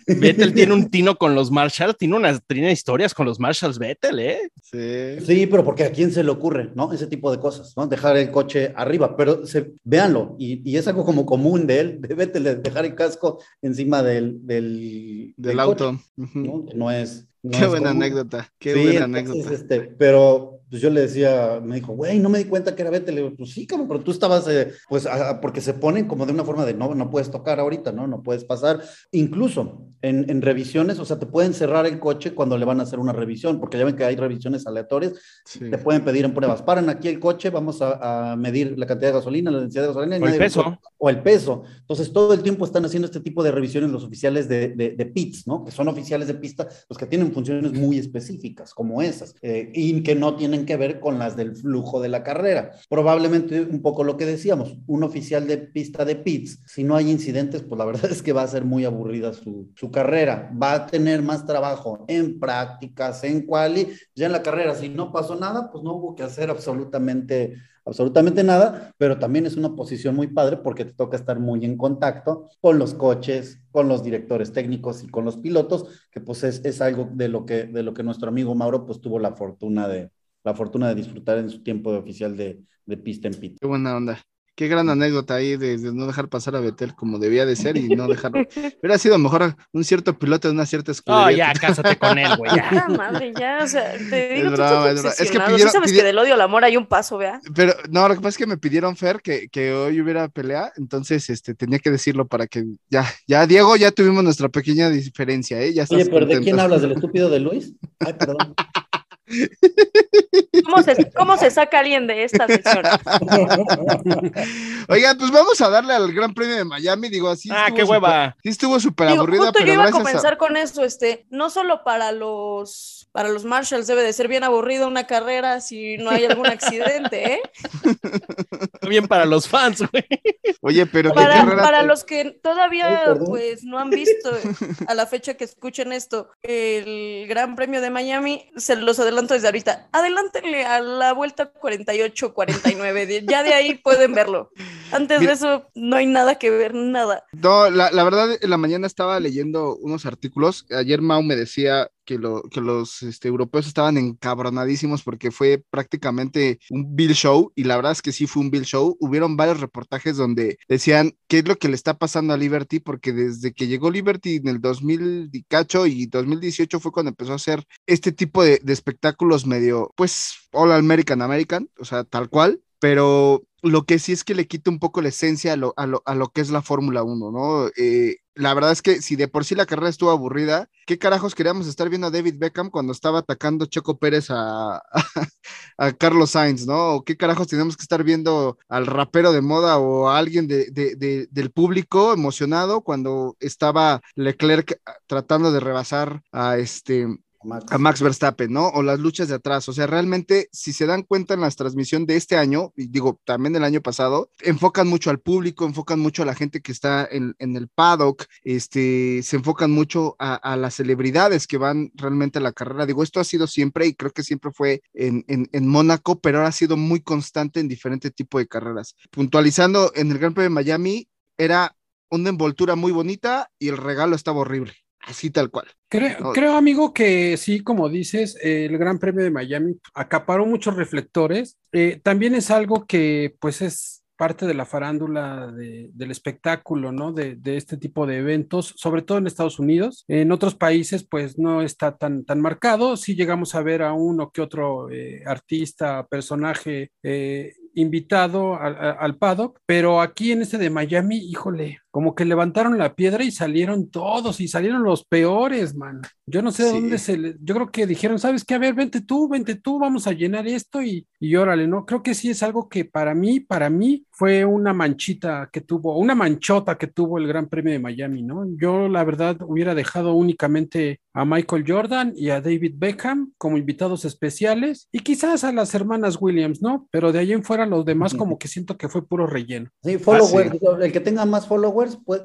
Vettel tiene un tino con los Marshalls, tiene unas tiene historias con los Marshalls Vettel, ¿eh? Sí. Sí, pero porque a quién se le ocurre, ¿no? Ese tipo de cosas, ¿no? Dejar el coche arriba, pero se, véanlo, y, y, es algo como común de él, de Vettel, de dejar el casco encima del, del, del, del auto. Coche. ¿no? no es. No qué buena común. anécdota, qué sí, buena entonces, anécdota. Este, pero pues yo le decía, me dijo, güey, no me di cuenta que era Vettel. Le digo, pues sí, cabrón, pero tú estabas, eh, pues, a, porque se ponen como de una forma de no, no puedes tocar ahorita, ¿no? No puedes pasar. Incluso en, en, revisiones, o sea, te pueden cerrar el coche cuando le van a hacer una revisión, porque ya ven que hay revisiones aleatorias. Sí. Te pueden pedir en pruebas, paran aquí el coche, vamos a, a medir la cantidad de gasolina, la densidad de gasolina. O el peso. O el peso. Entonces, todo el tiempo están haciendo este tipo de revisiones los oficiales de, de, de pits, ¿no? Que son oficiales de pista, los que tienen funciones muy específicas, como esas, eh, y que no tienen que ver con las del flujo de la carrera. Probablemente un poco lo que decíamos, un oficial de pista de pits, si no hay incidentes, pues la <laughs> verdad es que va a ser muy aburrida su, su carrera, va a tener más trabajo en prácticas, en quali, ya en la carrera, si no pasó nada, pues no hubo que hacer absolutamente absolutamente nada, pero también es una posición muy padre porque te toca estar muy en contacto con los coches, con los directores técnicos y con los pilotos, que pues es, es algo de lo, que, de lo que nuestro amigo Mauro pues tuvo la fortuna de, la fortuna de disfrutar en su tiempo de oficial de, de pista en pit. Qué buena onda. Qué gran anécdota ahí de, de, no dejar pasar a Betel como debía de ser y no dejarlo. <laughs> Hubiera sido mejor un cierto piloto de una cierta escuela. Oh, ya, cásate con él, güey. Ya. madre, ya, o sea, te digo, es brava, es, es que pidieron, ¿Sí sabes pidieron... que del odio al amor hay un paso, vea. Pero no, lo que pasa es que me pidieron Fer que, que hoy hubiera pelea, entonces este tenía que decirlo para que ya, ya, Diego, ya tuvimos nuestra pequeña diferencia, ¿eh? Ya Oye, pero contento. ¿de quién hablas? ¿Del <laughs> estúpido de Luis? Ay, perdón. ¿Cómo se, ¿Cómo se, saca alguien de esta sesión? <laughs> Oigan, pues vamos a darle al Gran Premio de Miami. Digo, así. Ah, qué hueva. Sí, estuvo súper aburrida. Justo pero yo iba a comenzar a... con eso, este, no solo para los, para los Marshalls debe de ser bien aburrida una carrera si no hay algún accidente, ¿eh? Bien para los fans, güey. Oye, pero para, para los que todavía, Ay, pues, no han visto <laughs> a la fecha que escuchen esto, el Gran Premio de Miami, se los adelanto desde ahorita. Adelántenle a la vuelta 48-49. ya de ahí pueden verlo. Antes Mira, de eso no hay nada que ver, nada. No, la, la, verdad, en la mañana estaba leyendo unos artículos. Ayer Mau me decía que, lo, que los este, europeos estaban encabronadísimos porque fue prácticamente un Bill Show. Y la verdad es que sí fue un Bill Show. Hubieron varios reportajes donde decían qué es lo que le está pasando a Liberty, porque desde que llegó Liberty en el 2000 y cacho y 2018 fue cuando empezó a hacer este tipo de, de espectáculos medio, pues, All American American, o sea, tal cual pero lo que sí es que le quita un poco la esencia a lo, a lo, a lo que es la Fórmula 1, ¿no? Eh, la verdad es que si de por sí la carrera estuvo aburrida, ¿qué carajos queríamos estar viendo a David Beckham cuando estaba atacando Checo Pérez a, <laughs> a, Carlos Sainz, ¿no? ¿O qué carajos teníamos que estar viendo al rapero de moda o a alguien de, de, del público emocionado cuando estaba Leclerc tratando de rebasar a este Max. a Max Verstappen, ¿no? O las luchas de atrás. O sea, realmente, si se dan cuenta en las transmisión de este año, y digo, también del año pasado, enfocan mucho al público, enfocan mucho a la gente que está en, el paddock, este, se enfocan mucho a, las celebridades que van realmente a la carrera. Digo, esto ha sido siempre, y creo que siempre fue en, en, en Mónaco, pero ahora ha sido muy constante en diferentes tipos de carreras. Puntualizando, en el Gran Premio de Miami, era una envoltura muy bonita y el regalo estaba horrible así tal cual. Creo, no. creo, amigo, que sí, como dices, eh, el Gran Premio de Miami acaparó muchos reflectores. Eh, también es algo que, pues, es parte de la farándula de, del espectáculo, ¿no? De, de, este tipo de eventos, sobre todo en Estados Unidos. En otros países, pues, no está tan, tan marcado. Sí llegamos a ver a uno que otro eh, artista, personaje invitado al, al paddock, pero aquí en este de Miami, híjole, como que levantaron la piedra y salieron todos y salieron los peores, man. Yo no sé de sí. dónde se le, yo creo que dijeron, ¿sabes qué? A ver, vente tú, vente tú, vamos a llenar esto y, y órale, ¿no? Creo que sí es algo que para mí, para mí fue una manchita que tuvo, una manchota que tuvo el Gran Premio de Miami, ¿no? Yo la verdad hubiera dejado únicamente a Michael Jordan y a David Beckham como invitados especiales y quizás a las hermanas Williams, ¿no? Pero de ahí en fuera los demás como que siento que fue puro relleno. Sí, followers, ah, sí. el que tenga más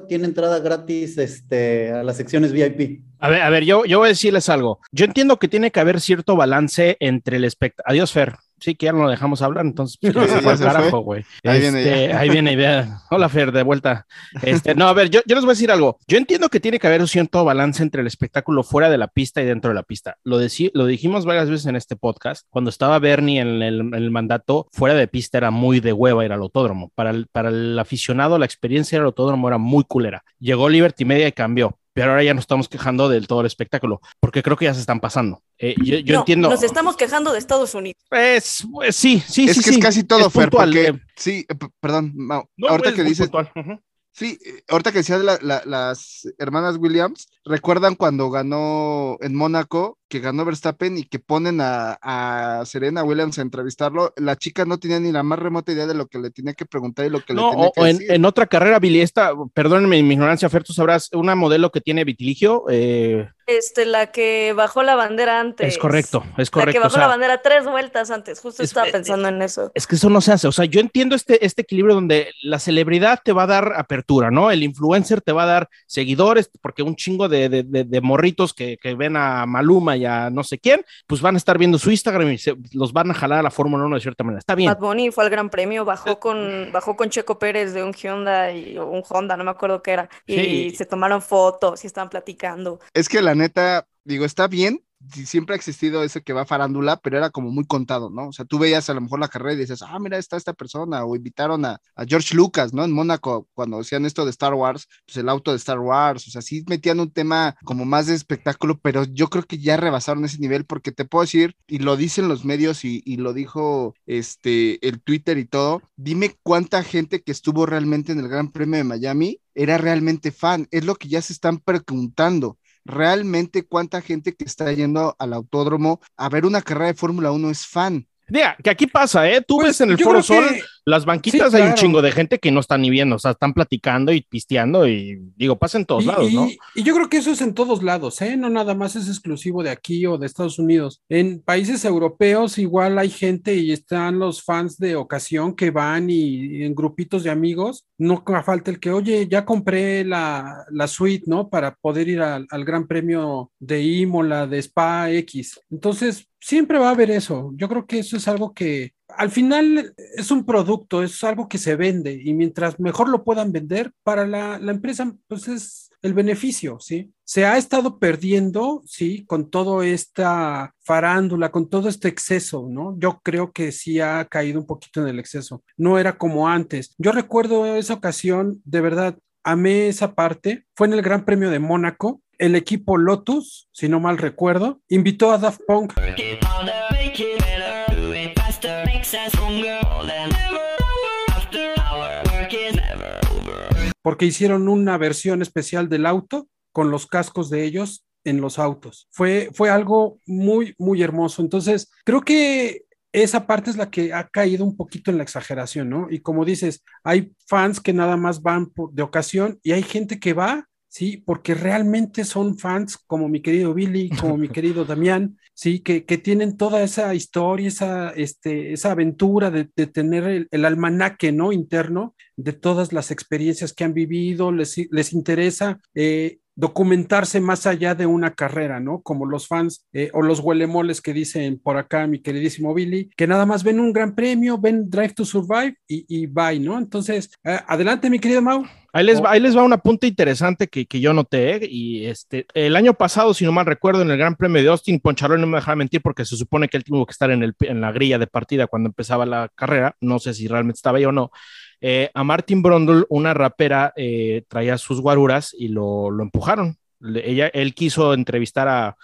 tiene entrada gratis este, a las secciones VIP. A ver, a ver, yo, yo voy a decirles algo. Yo entiendo que tiene que haber cierto balance entre el espectáculo. Adiós, Fer. Sí, que ya no lo dejamos hablar, entonces pues, <laughs> fue carajo, güey. Ahí, este, ahí viene, vea. Hola, Fer, de vuelta. Este, no, a ver, yo, yo les voy a decir algo. Yo entiendo que tiene que haber un cierto balance entre el espectáculo fuera de la pista y dentro de la pista. Lo, decí, lo dijimos varias veces en este podcast. Cuando estaba Bernie en el, en el, mandato, fuera de pista era muy de hueva ir al autódromo. Para el, para el aficionado, la experiencia del autódromo era muy culera. Llegó Liberty Media y cambió pero ahora ya nos estamos quejando del todo el espectáculo, porque creo que ya se están pasando. Eh, yo, yo no, entiendo. Nos estamos quejando de Estados Unidos. Pues, pues sí, sí, es sí. que sí. es casi todo, es Fer, puntual, porque, eh. sí, perdón, Mau, no, ahorita es que dices, puntual. Uh -huh. Sí, ahorita que decías la, la, las hermanas Williams, recuerdan cuando ganó en Mónaco, que ganó Verstappen y que ponen a, a, Serena Williams a entrevistarlo, la chica no tenía ni la más remota idea de lo que le tenía que preguntar y lo que no, le tenía o que en, decir. En otra carrera, Billy, esta, perdónenme mi ignorancia, Fer, tú sabrás, una modelo que tiene vitiligio. Eh... Este, la que bajó la bandera antes. Es correcto, es correcto. La que bajó o sea, la bandera tres vueltas antes, justo es, estaba pensando en eso. Es que eso no se hace, o sea, yo entiendo este, este equilibrio donde la celebridad te va a dar apertura, ¿no? El influencer te va a dar seguidores, porque un chingo de, de, de, de morritos que, que, ven a Maluma y a no sé quién, pues van a estar viendo su Instagram y se, los van a jalar a la Fórmula 1 de cierta manera. Está bien. Bad Bunny fue al Gran Premio, bajó con, bajó con Checo Pérez de un Honda y un Honda, no me acuerdo qué era, y sí. se tomaron fotos y estaban platicando. Es que la neta, digo, está bien, siempre ha existido ese que va a farándula, pero era como muy contado, ¿no? O sea, tú veías a lo mejor la carrera y dices, ah, mira, está esta persona, o invitaron a, a George Lucas, ¿no? En Mónaco, cuando hacían esto de Star Wars, pues el auto de Star Wars, o sea, sí metían un tema como más de espectáculo, pero yo creo que ya rebasaron ese nivel, porque te puedo decir, y lo dicen los medios y, y lo dijo este, el Twitter y todo, dime cuánta gente que estuvo realmente en el Gran Premio de Miami era realmente fan, es lo que ya se están preguntando realmente cuánta gente que está yendo al autódromo a ver una carrera de Fórmula 1 es fan. Mira, que aquí pasa, ¿eh? Tú pues, ves en el Foro Sol que... las banquitas, sí, claro. hay un chingo de gente que no están ni viendo, o sea, están platicando y pisteando y digo, pasa en todos y, lados, ¿no? Y, y, yo creo que eso es en todos lados, ¿eh? No nada más es exclusivo de aquí o de Estados Unidos. En países europeos igual hay gente y están los fans de ocasión que van y, y en grupitos de amigos, no falta el que, oye, ya compré la, la suite, ¿no? Para poder ir al, al Gran Premio de Imola, de Spa X. Entonces, siempre va a haber eso. Yo creo que eso es algo que al final es un producto, es algo que se vende y mientras mejor lo puedan vender para la, empresa, pues es el beneficio, ¿sí? Se ha estado perdiendo, sí, con toda esta farándula, con todo este exceso, ¿no? Yo creo que sí ha caído un poquito en el exceso. No era como antes. Yo recuerdo esa ocasión, de verdad, amé esa parte. Fue en el Gran Premio de Mónaco el equipo Lotus, si no mal recuerdo, invitó a Daft Punk. Porque hicieron una versión especial del auto con los cascos de ellos en los autos. Fue, fue algo muy, muy hermoso. Entonces, creo que esa parte es la que ha caído un poquito en la exageración, ¿no? Y como dices, hay fans que nada más van de ocasión y hay gente que va sí, porque realmente son fans como mi querido Billy, como mi <laughs> querido Damián, sí, que, que tienen toda esa historia, esa, este, esa aventura de, de tener el, el, almanaque, ¿no? Interno de todas las experiencias que han vivido, les, les interesa eh, documentarse más allá de una carrera, ¿no? Como los fans eh, o los huelemoles que dicen por acá mi queridísimo Billy, que nada más ven un gran premio, ven Drive to Survive y, y bye, ¿no? Entonces, eh, adelante mi querido Mau. Ahí les, va, ahí les va una punta interesante que, que yo noté, ¿eh? y este, el año pasado, si no mal recuerdo, en el Gran Premio de Austin, Poncharol no me deja mentir porque se supone que él tuvo que estar en, el, en la grilla de partida cuando empezaba la carrera, no sé si realmente estaba ahí o no, eh, a Martin Brundle, una rapera, eh, traía sus guaruras y lo, empujaron. Ella, él quiso entrevistar a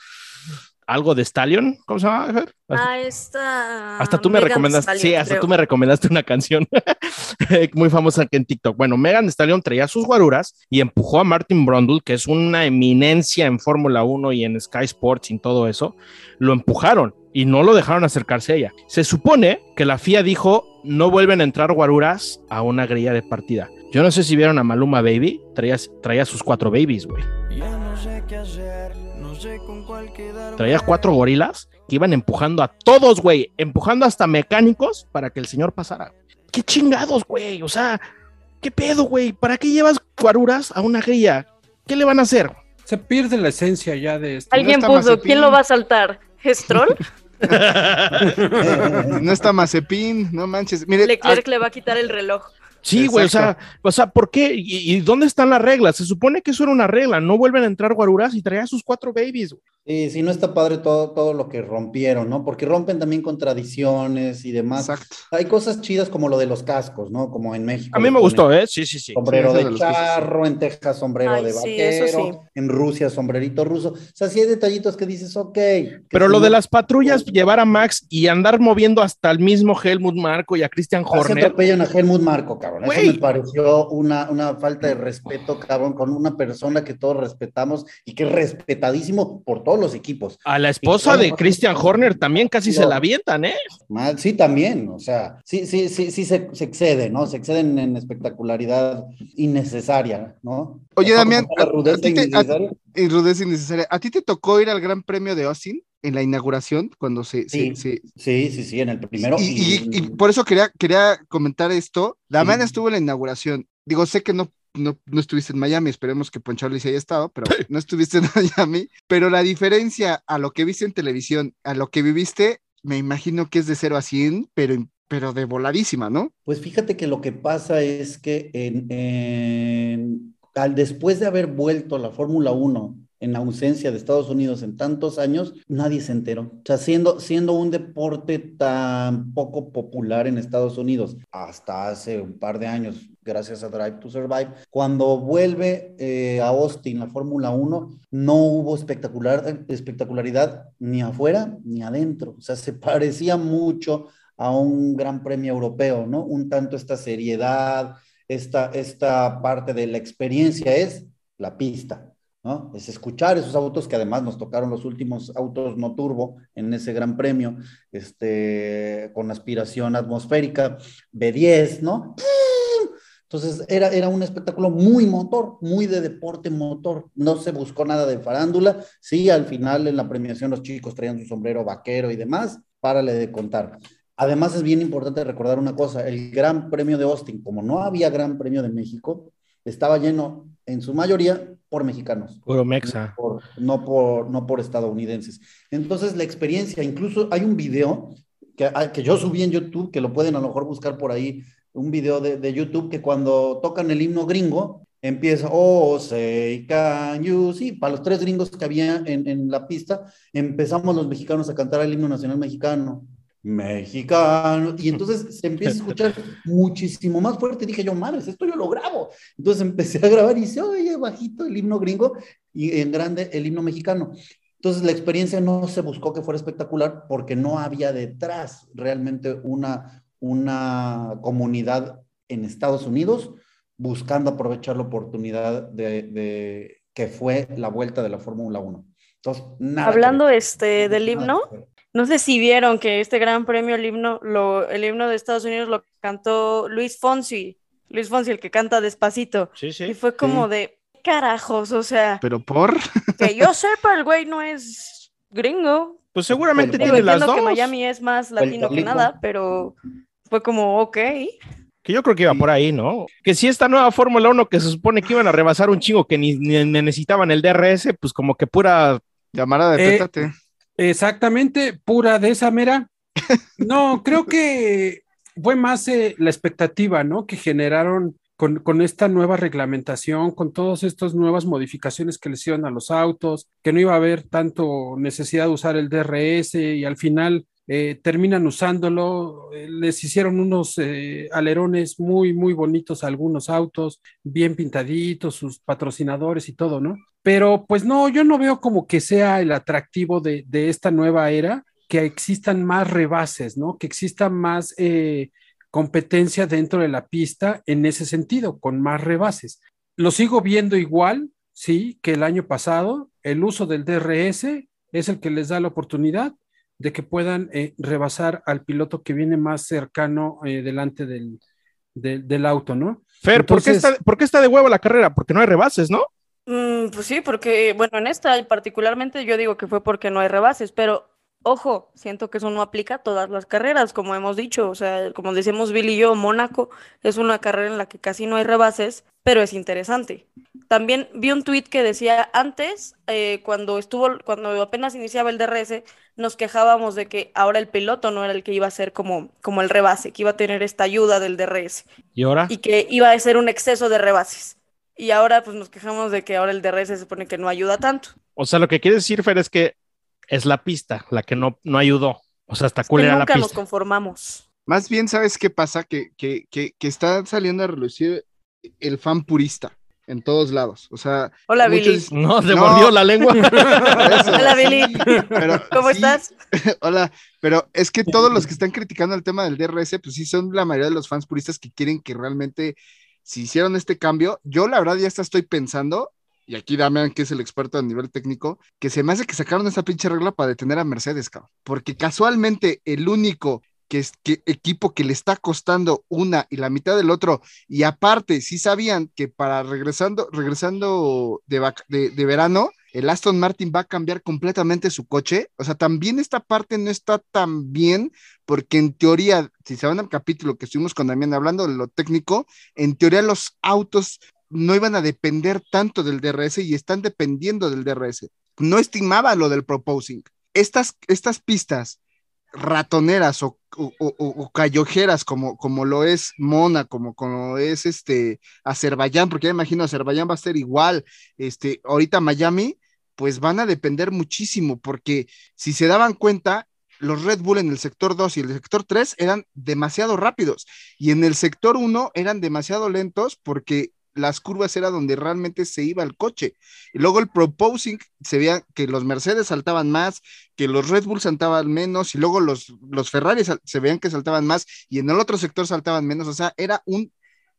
algo de Stallion, ¿cómo se llama? Ah, esta... Hasta tú me Megan recomendaste, Stallion, sí, hasta creo. tú me recomendaste una canción <laughs> muy famosa aquí en TikTok. Bueno, Megan Stallion traía sus guaruras y empujó a Martin Brundle, que es una eminencia en Fórmula 1 y en Sky Sports y en todo eso, lo empujaron y no lo dejaron acercarse a ella. Se supone que la FIA dijo, no vuelven a entrar guaruras a una grilla de partida. Yo no sé si vieron a Maluma Baby, traía, traía sus cuatro babies, güey. Ya no sé qué hacer, no sé con cuál quedarme. Traía cuatro gorilas que iban empujando a todos, güey, empujando hasta mecánicos para que el señor pasara. ¿Qué chingados, güey? O sea, ¿qué pedo, güey? ¿Para qué llevas guaruras a una grilla? ¿Qué le van a hacer? Se pierde la esencia ya de esto. Alguien puso. ¿quién lo va a saltar? ¿Stroll? <laughs> No está Mazepin, no manches. Mire, Leclerc le va a quitar el reloj. Sí, güey, o sea, o sea, ¿por qué? ¿Y, y dónde están las reglas? Se supone que eso era una regla, no vuelven a entrar guaruras y traía sus cuatro babies. güey. Sí, sí, no está padre todo, todo lo que rompieron, ¿no? Porque rompen también con tradiciones y demás. exacto. Hay cosas chidas como lo de los cascos, ¿no? Como en México. A mí me gustó, ¿eh? Sí, sí, sí. Sombrero Sí, de de sí. charro, en Texas sombrero Ay, de sí, vaquero, eso sí. en Rusia sombrerito ruso. O sea, sí hay detallitos que dices, ok. que Pero si lo no- de las patrullas, llevar a Max y andar moviendo hasta el mismo Helmut Marco y a Christian Horner. atropellan a Helmut Marco, cabrón. Güey. Eso me pareció una, una falta de respeto, cabrón, con una persona que todos respetamos y que es respetadísimo por todos los equipos. A la esposa de Christian Horner también casi se la avientan, ¿eh? Mal, sí, también, o sea, sí, sí, sí, sí se, se excede, ¿no? Se exceden en espectacularidad innecesaria, ¿no? Oye, Damián. Y rudeza innecesaria. ¿A ti te tocó ir al Gran Premio de Austin en la inauguración cuando se... Sí. se- se- Sí, sí, sí, en el primero. y, y- y por eso quería, quería comentar esto. Damián Sí. estuvo en la inauguración. Digo, sé que no, no, no estuviste en Miami, esperemos que Ponchalo sí haya estado, pero no estuviste en <laughs> Miami. Pero la diferencia a lo que viste en televisión, a lo que viviste, me imagino que es de 0 a 100, pero, pero de voladísima, ¿no? Pues fíjate que lo que pasa es que en, en- al después de haber vuelto la Fórmula 1 en ausencia de Estados Unidos en tantos años, nadie se enteró. O sea, siendo, siendo un deporte tan poco popular en Estados Unidos hasta hace un par de años, gracias a Drive to Survive, cuando vuelve eh, a Austin la Fórmula 1, no hubo espectacular, espectacularidad ni afuera ni adentro. O sea, se <laughs> parecía mucho a un gran premio europeo, ¿no? Un tanto esta seriedad, esta, esta parte de la experiencia es la pista, Es escuchar esos autos que además nos tocaron los últimos autos no turbo en ese gran premio, este, con aspiración atmosférica, B10, ¿no? Entonces era, era un espectáculo muy motor, muy de deporte motor. No se buscó nada de farándula. Sí, al final en la premiación los chicos traían su sombrero vaquero y demás. Párale de contar. Además es bien importante recordar una cosa. El Gran Premio de Austin, como no había Gran Premio de México, estaba lleno en su mayoría por mexicanos. Puro Mexa. Por- no, por, no por estadounidenses. Entonces, la experiencia, incluso hay un video que, ah, que yo subí en YouTube, que lo pueden a lo mejor buscar por ahí, un video de, de YouTube que cuando tocan el himno gringo, empieza, oh, say, can you, sí, para los tres gringos que había en, en la pista, empezamos los mexicanos a cantar el himno nacional mexicano. Mexicano, y entonces <laughs> se empieza a escuchar muchísimo más fuerte. Dije yo, madres, esto yo lo grabo. Entonces empecé a grabar y se oye bajito el himno gringo y en grande el himno mexicano. Entonces la experiencia no se buscó que fuera espectacular porque no había detrás realmente una, una comunidad en Estados Unidos buscando aprovechar la oportunidad de, de que fue la vuelta de la Fórmula 1. Entonces, nada. Hablando este del himno. No sé si vieron que este gran premio, el himno, lo, el himno de Estados Unidos lo cantó Luis Fonsi. Luis Fonsi, el que canta despacito. Sí, Y sí. fue como Sí. de, carajos? O sea, ¿Pero por? que yo <laughs> sepa, el güey no es gringo. Pues seguramente tiene las entiendo dos. que Miami es más latino que nada, pero fue como, ok. Que yo creo que iba por ahí, ¿no? Que si esta nueva Fórmula 1 que se supone que iban a rebasar un chingo que ni, ni necesitaban el DRS, pues como que pura. Llamada de Eh, pétate. Exactamente, pura de esa mera. No, creo que fue más eh, la expectativa, ¿no? Que generaron con, con esta nueva reglamentación, con todas estas nuevas modificaciones que le hicieron a los autos, que no iba a haber tanto necesidad de usar el DRS y al final eh, terminan usándolo. eh, les hicieron unos eh, alerones muy, muy bonitos a algunos autos, bien pintaditos, sus patrocinadores y todo, ¿no? Pero pues no, yo no veo como que sea el atractivo de, de esta nueva era, que existan más rebases, ¿no? Que exista más eh, competencia dentro de la pista en ese sentido, con más rebases. Lo sigo viendo igual, sí, que el año pasado. El uso del DRS es el que les da la oportunidad de que puedan eh, rebasar al piloto que viene más cercano eh, delante del, del- del auto, ¿no? Fer, ¿por, qué está, por qué está de huevo la carrera? Porque no hay rebases, ¿no? Mm, pues sí, porque, bueno, en esta particularmente yo digo que fue porque no hay rebases, pero ojo, siento que eso no aplica a todas las carreras, como hemos dicho, o sea, como decimos Bill y yo, Mónaco es una carrera en la que casi no hay rebases, pero es interesante. También vi un tuit que decía antes, eh, cuando estuvo, cuando apenas iniciaba el DRS, nos quejábamos de que ahora el piloto no era el que iba a ser como, como el rebase, que iba a tener esta ayuda del DRS Y ahora. y que iba a ser un exceso de rebases. Y ahora pues nos quejamos de que ahora el DRS se supone que no ayuda tanto. O sea, lo que quiere decir, Fer, es que es la pista la que no, no ayudó. O sea, hasta culera la nunca nos pista. conformamos. Más bien, ¿sabes qué pasa? Que, que, que, que está saliendo a relucir el fan purista en todos lados. O sea, Hola muchos Billy. No, te No. mordió la lengua. <laughs> "Eso, Hola, sí, Billy. pero <laughs> ¿Cómo sí, estás? <laughs> Hola, pero es que todos los que están criticando el tema del DRS, pues sí son la mayoría de los fans puristas que quieren que realmente, si hicieron este cambio, yo la verdad ya hasta estoy pensando, y aquí Damián, que es el experto a nivel técnico, que se me hace que sacaron esa pinche regla para detener a Mercedes, cabrón. Porque casualmente el único que es que equipo que le está costando una y la mitad del otro, y aparte, sí sabían que para regresando, regresando de, de, de verano, el Aston Martin va a cambiar completamente su coche. O sea, también esta parte no está tan bien, porque en teoría, si se van al capítulo que estuvimos con Damián hablando de lo técnico, en teoría los autos no iban a depender tanto del DRS y están dependiendo del DRS. No estimaba lo del proposing. Estas, estas pistas ratoneras o, o, o- callojeras como, como lo es Mona, como, como es este Azerbaiyán, porque ya imagino Azerbaiyán va a ser igual, este, ahorita Miami, pues van a depender muchísimo, porque si se daban cuenta, los Red Bull en el sector 2 y el sector 3 eran demasiado rápidos y en el sector 1 eran demasiado lentos porque las curvas era donde realmente se iba el coche. Y luego el proposing se veía que los Mercedes saltaban más, que los Red Bull saltaban menos, y luego los, los Ferrari se veían que saltaban más, y en el otro sector saltaban menos. O sea, era un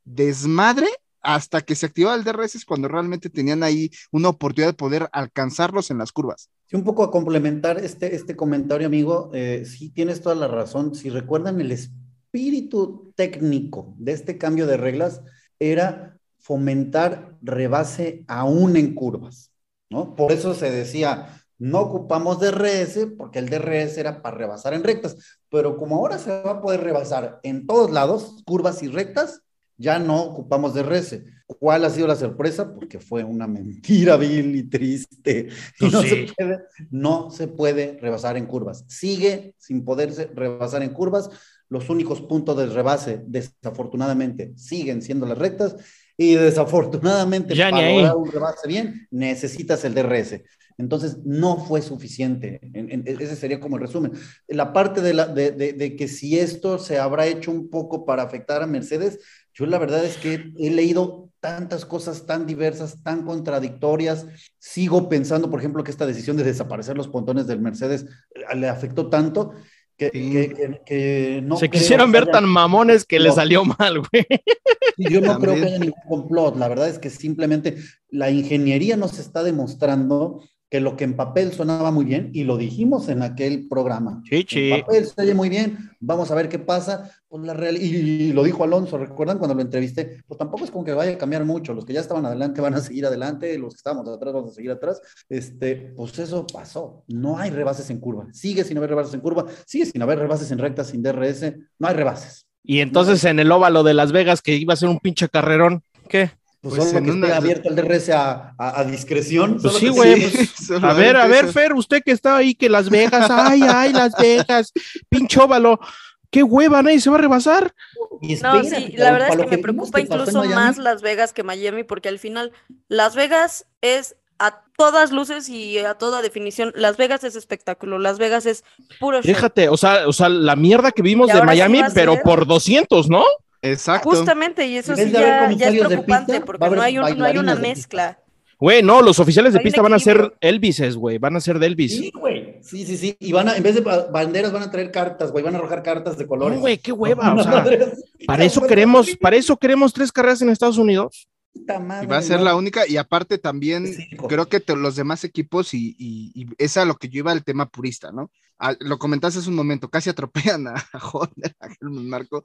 desmadre hasta que se activaba el DRS cuando realmente tenían ahí una oportunidad de poder alcanzarlos en las curvas. Sí, un poco a complementar este, este comentario, amigo, eh, sí tienes toda la razón. Si recuerdan, el espíritu técnico de este cambio de reglas era fomentar rebase aún en curvas, ¿no? Por eso se decía, no ocupamos DRS porque el DRS era para rebasar en rectas, pero como ahora se va a poder rebasar en todos lados, curvas y rectas, ya no ocupamos DRS. ¿Cuál ha sido la sorpresa? Porque fue una mentira vil y triste. Y <laughs> Pues no, sí. se puede, no se puede rebasar en curvas. Sigue sin poderse rebasar en curvas. Los únicos puntos de rebase, desafortunadamente, siguen siendo las rectas. Y desafortunadamente, Ya para lograr un rebase bien, necesitas el DRS. Entonces, no fue suficiente. En- en- ese sería como el resumen. La parte de, la, de, de- de que si esto se habrá hecho un poco para afectar a Mercedes, yo la verdad es que he leído tantas cosas tan diversas, tan contradictorias. Sigo pensando, por ejemplo, que esta decisión de desaparecer los pontones del Mercedes eh, le afectó tanto que, Sí. que- que- que no Se quisieron ver haya- tan mamones que le salió mal, güey. yo no creo que haya ningún complot. La verdad es que simplemente la ingeniería nos está demostrando que lo que en papel sonaba muy bien, y lo dijimos en aquel programa. Chichi. En papel se oye muy bien, vamos a ver qué pasa. Pues la real, y, lo dijo Alonso, ¿recuerdan cuando lo entrevisté? Pues tampoco es como que vaya a cambiar mucho, los que ya estaban adelante van a seguir adelante, los que estábamos atrás vamos a seguir atrás. Este, pues eso pasó, no hay rebases en curva, sigue sin haber rebases en curva, sigue sin haber rebases en recta, sin DRS, no hay rebases. Y entonces en el óvalo de Las Vegas, que iba a ser un pinche carrerón, ¿qué? Pues, Pues solo en que una- esté abierto el DRS a, a- a discreción. Pues solo sí, güey, sí. pues, <laughs> A ver, a ver, eso. Fer, usted que está ahí, que Las Vegas, ay, ay, Las Vegas, pinche óvalo, qué hueva, nadie se va a rebasar. Y No, sí, la verdad es que me preocupa incluso Miami, más Las Vegas que Miami, porque al final Las Vegas es a todas luces y a toda definición. Las Vegas es espectáculo, Las Vegas es puro show. Déjate, o sea, o sea, la mierda que vimos Y de sí Miami, pero ser- por 200, ¿no? Exacto. Justamente, y eso sí ya, ya es preocupante, pista, porque no hay, un- no hay una mezcla. Güey, no, los oficiales de pista van a ser. Elvises, güey, van a ser de Elvis. Sí, güey. Sí, sí, sí. Y van a, en vez de ba- banderas, van a traer cartas, güey. Van a arrojar cartas de colores. No, güey, qué hueva, o <laughs> sea, para eso <laughs> queremos, para eso queremos tres carreras en Estados Unidos. Madre, Y va a ser no. la única, y aparte también creo que te- los demás equipos, y, y, y es a lo que yo iba el tema purista, ¿no? A- lo comentaste hace un momento, casi atropellan a, <laughs> a Honda, a Helmut Marco,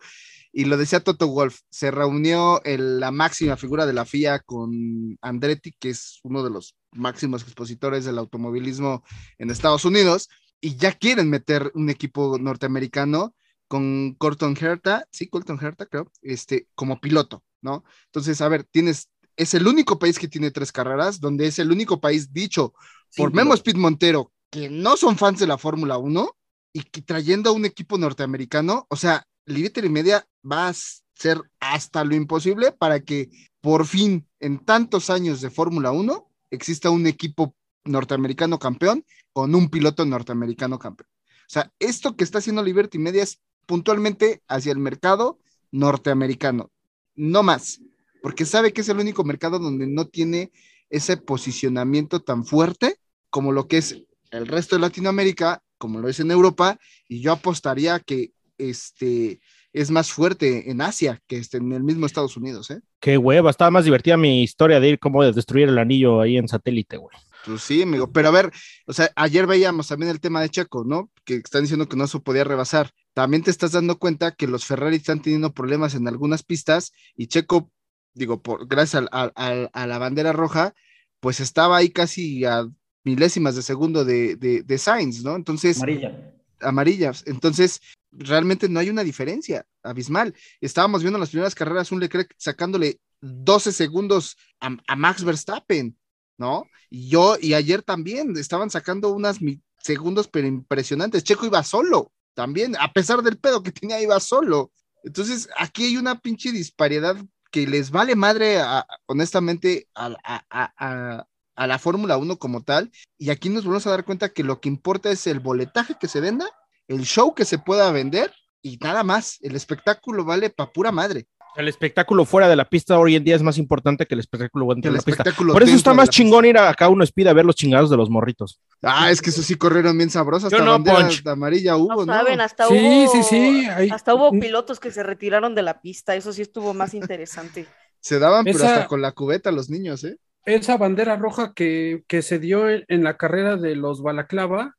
y lo decía Toto Wolf, se reunió el- la máxima figura de la FIA con Andretti, que es uno de los máximos expositores del automovilismo en Estados Unidos, y ya quieren meter un equipo norteamericano con Colton Herta, sí, Colton Herta, creo, este, como piloto, ¿no? Entonces, a ver, tienes, es el único país que tiene tres carreras, donde es el único país dicho Sí, por Memo Speed Montero, que no son fans de la Fórmula 1, y que trayendo a un equipo norteamericano, o sea, Liberty Media va a ser hasta lo imposible para que por fin, en tantos años de Fórmula 1, exista un equipo norteamericano campeón con un piloto norteamericano campeón. O sea, esto que está haciendo Liberty Media es puntualmente hacia el mercado norteamericano, no más, porque sabe que es el único mercado donde no tiene ese posicionamiento tan fuerte como lo que es el resto de Latinoamérica, como lo es en Europa, y yo apostaría que este es más fuerte en Asia que este, en el mismo Estados Unidos, ¿eh? Qué hueva, estaba más divertida mi historia de ir como de destruir el anillo ahí en satélite, güey. Pues sí, amigo, pero a ver, o sea, ayer veíamos también el tema de Checo, ¿no? Que están diciendo que no se podía rebasar. También te estás dando cuenta que los Ferrari están teniendo problemas en algunas pistas y Checo, digo, por, gracias a, la bandera roja, pues estaba ahí casi a milésimas de segundo de, de, de Sainz, ¿no? Entonces, Amarilla. amarillas. Entonces, realmente no hay una diferencia abismal. Estábamos viendo en las primeras carreras un Leclerc sacándole 12 segundos a, a Max Verstappen, ¿no? Y yo, y ayer también estaban sacando unas segundos, pero impresionantes. Checo iba solo, también, a pesar del pedo que tenía, iba solo. Entonces, aquí hay una pinche disparidad que les vale madre, a- honestamente, a, a- a- la Fórmula 1 como tal. Y aquí nos vamos a dar cuenta que lo que importa es el boletaje que se venda, el show que se pueda vender y nada más. El espectáculo vale pa' pura madre. El espectáculo fuera de la pista hoy en día es más importante que el espectáculo dentro El de la pista. Por eso está más chingón ir a acá uno speed a ver los chingados de los morritos. Ah, es que eso sí corrieron bien sabrosas. Yo Hasta no, bandera Ponch. amarilla hubo, No saben, hasta Sí, hubo, sí, sí, hay- hasta hubo pilotos que se retiraron de la pista, eso sí estuvo más interesante. Se daban, pero hasta con la cubeta los niños, ¿eh? esa bandera roja que, que se dio en, en la carrera de los Balaclava,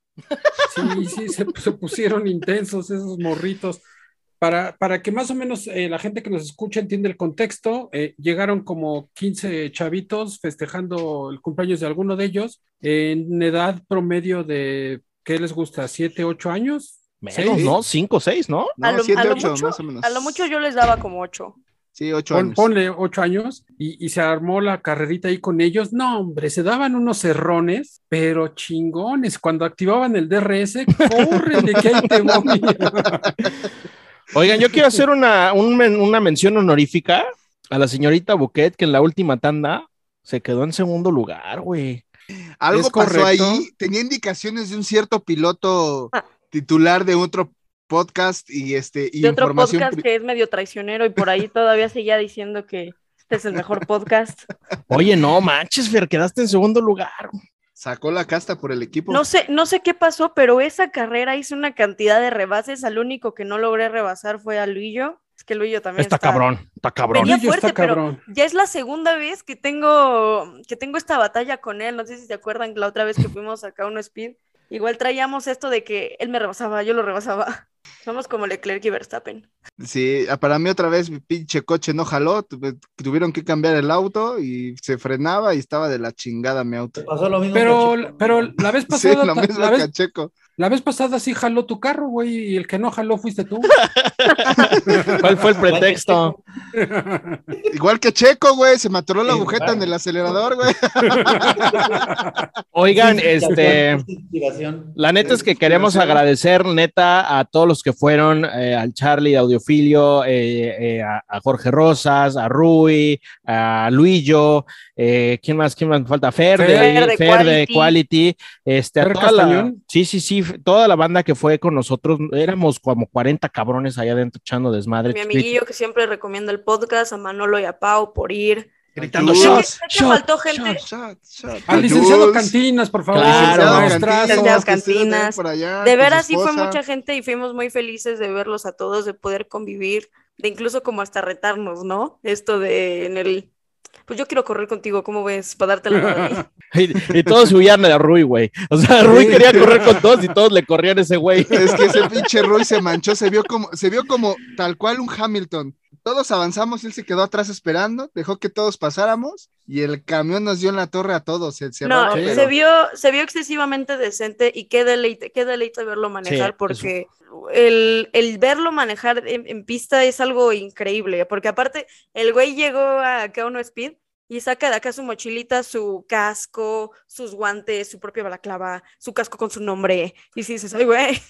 sí, sí, se, se pusieron intensos esos morritos. Para, para que más o menos eh, la gente que nos escucha entienda el contexto, eh, llegaron como 15 chavitos festejando el cumpleaños de alguno de ellos en edad promedio de, ¿qué les gusta? ¿7, 8 años? Menos, ¿Seis? ¿no? Cinco, seis, ¿no? No, a, lo, siete, a lo ocho, mucho, más o menos. a lo mucho yo les daba como ocho. Sí, ocho Pon- años. ponle 8 años y, y se armó la carrerita ahí con ellos. No, hombre, se daban unos cerrones, pero chingones. Cuando activaban el DRS, <laughs> corren de que ahí te voy. <laughs> Oigan, yo quiero hacer una, un men- una mención honorífica a la señorita Bouquet, que en la última tanda se quedó en segundo lugar, güey. Algo ¿Es pasó correcto? ahí. Tenía indicaciones de un cierto piloto titular de otro podcast y este y De otro información. podcast que es medio traicionero y por ahí todavía seguía diciendo que este es el mejor podcast. Oye, no manches, Fer, quedaste en segundo lugar. Sacó la casta por el equipo. No sé, no sé qué pasó, pero esa carrera hizo una cantidad de rebases. Al único que no logré rebasar fue a Luillo. Es que Luillo también Está cabrón, está cabrón. Venía fuerte, está pero cabrón. ya es la segunda vez que tengo, que tengo esta batalla con él. No sé si se acuerdan la otra vez que <laughs> fuimos acá a uno speed. Igual traíamos esto de que él me rebasaba, yo lo rebasaba. Somos como Leclerc y Verstappen. Sí, ah, para mí otra vez mi pinche coche no jaló, tuvieron que cambiar el auto y se frenaba y estaba de la chingada mi auto. Pasó lo mismo. Pero, que pero la vez Sí, pasada, lo mismo la, que vez, Checo. la vez pasada sí jaló tu carro, güey, y el que no jaló fuiste tú. ¿Cuál fue el pretexto? Igual que Checo, güey, se me atoró la Sí, agujeta en el acelerador, güey. Oigan, este. La neta es que Sí, queremos sí. agradecer, neta, a todos los que fueron, eh, al Charlie de Audiofilio, eh, eh, a, a Jorge Rosas, a Rui, a Luillo, eh, ¿quién más? ¿Quién más me falta? Fer, de, Fer de Fer de Quality. Quality, este, a Fer toda la, Castañón. sí, sí, sí, toda la banda que fue con nosotros, éramos como 40 cabrones allá adentro echando desmadre. Mi amiguillo que siempre recomienda el podcast, a Manolo y a Pau por ir. Gritando, shots, faltó gente. shots. Shot, shot. Al licenciado. Cantinas, por favor. Claro. Licenciado Cantinas, Cantinas. allá De veras, sí fue mucha gente y fuimos muy felices de verlos a todos, de poder convivir, de incluso como hasta retarnos, ¿no? Esto de en el. Pues yo quiero correr contigo, ¿cómo ves? Para darte la. <laughs> Y, y todos huían de Rui, güey. O sea, Rui quería correr con todos y todos le corrían a ese güey. Es que ese pinche Roy se manchó, se vio como, se vio como tal cual un Hamilton. Todos avanzamos, él se quedó atrás esperando, dejó que todos pasáramos y el camión nos dio en la torre a todos. Se No, cerraba, Sí. pero- se vio, se vio excesivamente decente y qué deleite, qué deleite verlo manejar, Sí, porque el, el verlo manejar en, en pista es algo increíble, porque aparte el güey llegó a acá a uno speed y saca de acá su mochilita, su casco, sus guantes, su propia balaclava, su casco con su nombre, y si dices, ay güey,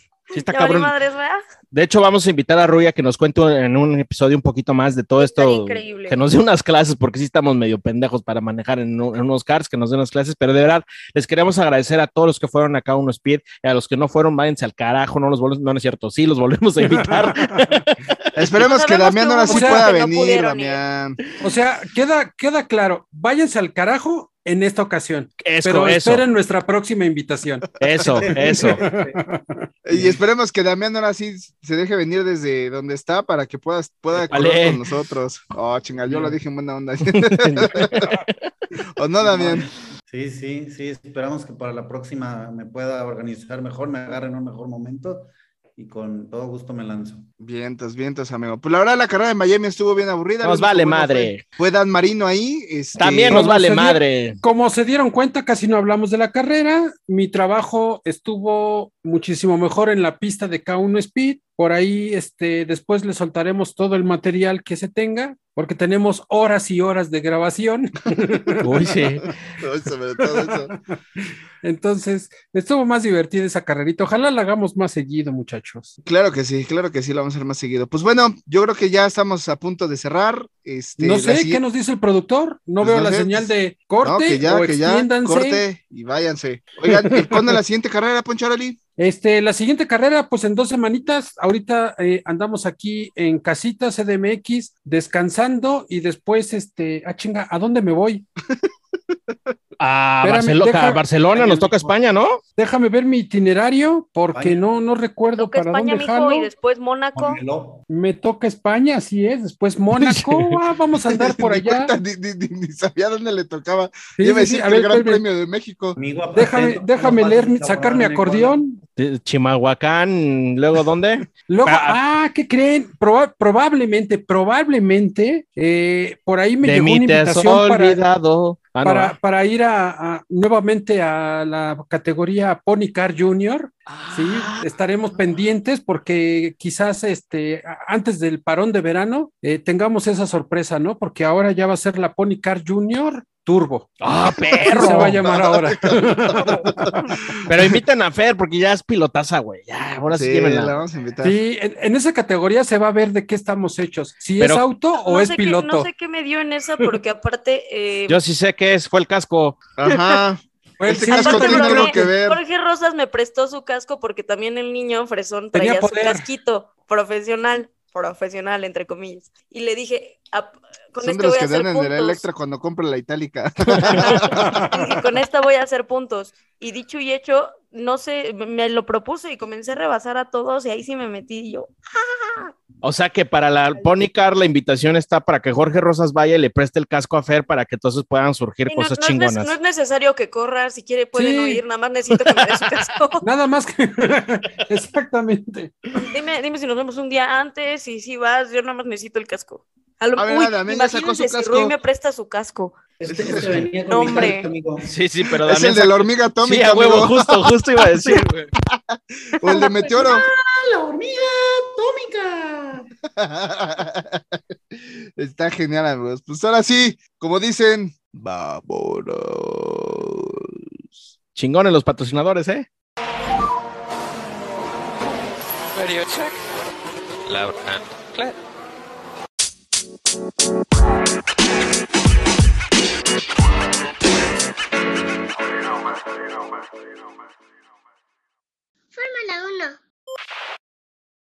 De hecho, vamos a invitar a Rui a que nos cuente en un episodio un poquito más de todo esto. increíble. Que nos dé unas clases, porque sí estamos medio pendejos para manejar en, un- en unos cars, que nos den unas clases. Pero de verdad, les queremos agradecer a todos los que fueron acá a uno Speed y a los que no fueron, váyanse al carajo, no los volvemos, no, no es cierto, sí, los volvemos a <laughs> invitar. <laughs> Esperemos que Damián ahora sí pueda venir. Damián. O sea, queda, queda claro, váyanse al carajo en esta ocasión, Eso, pero eso, esperen nuestra próxima invitación. eso, <laughs> eso. Y esperemos que Damián ahora sí se deje venir desde donde está para que pueda, pueda Vale. correr con nosotros. Oh, chinga, yo lo dije en buena onda. <laughs> ¿O no, Damián? Sí, sí, sí, esperamos que para la próxima me pueda organizar mejor, me agarre en un mejor momento y con todo gusto me lanzo. Vientos, vientos, amigo. Pues la verdad, la carrera de Miami estuvo bien aburrida. Nos vale madre. Fue, fue Dan Marino ahí. este, También nos ¿Cómo vale madre. Como se dieron cuenta, casi no hablamos de la carrera. Mi trabajo estuvo muchísimo mejor en la pista de K1 Speed. Por ahí, este, después le soltaremos todo el material que se tenga, porque tenemos horas y horas de grabación. <laughs> Uy, sí. <laughs> Entonces, estuvo más divertida esa carrerita. Ojalá la hagamos más seguido, muchachos. Claro que sí, claro que sí, lo vamos a hacer más seguido. Pues bueno, yo creo que ya estamos a punto de cerrar. Este, no la sé, ¿qué nos dice el productor? No Pues veo no la sé, señal de corte No, que ya, o que ya, corte y váyanse. Oigan, ¿y ¿cuándo es la siguiente carrera, Poncho Arali? Este, la siguiente carrera, pues en dos semanitas, ahorita eh, andamos aquí en casita CDMX, descansando y después, este, ah, chinga, ¿a dónde me voy? <laughs> A, Espérame, Barcelo- deja- a Barcelona nos toca España, ¿no? Déjame ver mi itinerario, porque no, no recuerdo Toca para España, dónde jalo. y después Mónaco. Me toca España, así es, después <laughs> Mónaco, ah, vamos a andar <laughs> por allá. cuenta, ni, ni- ni- ni sabía dónde le tocaba. Sí, Yo iba a sí, sí, decir a que ver, el Gran espérame. Premio de México. Déjame, déjame no leer, sacar mi acordeón. De- Chimalhuacán, luego dónde? <laughs> Luego, Ah. ah, ¿qué creen? Proba- probablemente, probablemente, eh, por ahí me de llegó una mí te has invitación para, olvidado. Ah, no, para, ah. para ir a, a- nuevamente a la categoría Pony Car Junior. Sí, Ah. estaremos pendientes porque quizás este, antes del parón de verano eh, tengamos esa sorpresa, ¿no? Porque ahora ya va a ser la Pony Car Junior Turbo. ¡Ah, <laughs> perro! se va a llamar ahora. <laughs> Pero inviten a Fer porque ya es pilotaza, güey. Ya, ahora sí, Sí, llévenla. la vamos a invitar. Sí, en, en esa categoría se va a ver de qué estamos hechos. Si Pero- es auto o no es qué- piloto. no sé qué me dio en esa, porque aparte. eh, Yo sí sé que es, fue el casco. Ajá. <laughs> Pues Este sí, casco aparte tiene Jorge- algo que ver. Jorge Rosas me prestó su casco porque también el niño fresón Tenía traía su casquito profesional, profesional, entre comillas. Y le dije, "Ap- con Son de este los voy a que hacer dan en el puntos. Electra cuando compra la itálica. <laughs> Dije, con esta voy a hacer puntos. Y dicho y hecho, no sé, me- lo propuse y comencé a rebasar a todos y ahí sí me metí y yo. ¡ah! O sea que para la Pony Car la invitación está para que Jorge Rosas vaya y le preste el casco a Fer para que entonces puedan surgir Sí, no, cosas no es nece- chingonas. no es necesario que corra, si quiere pueden Sí. oír, nada más necesito que me dé su casco. <laughs> Nada más que. <laughs> Exactamente. Dime, dime si nos vemos un día antes y si vas, yo nada más necesito el casco. A lo- su imagínense si casco. Rui me presta su casco. Este, este <laughs> venía con No, mi hombre. casco, amigo. Sí, sí, pero Es el de la hormiga atómica, Sí, a huevo, amigo. justo, justo iba a <laughs> decir, güey. o el de meteoro. <laughs> la hormiga atómica! Está genial, amigos. Pues ahora sí, como dicen, vámonos. Chingones los patrocinadores, ¿eh? Radio check. Loud and clear. Fórmula 1.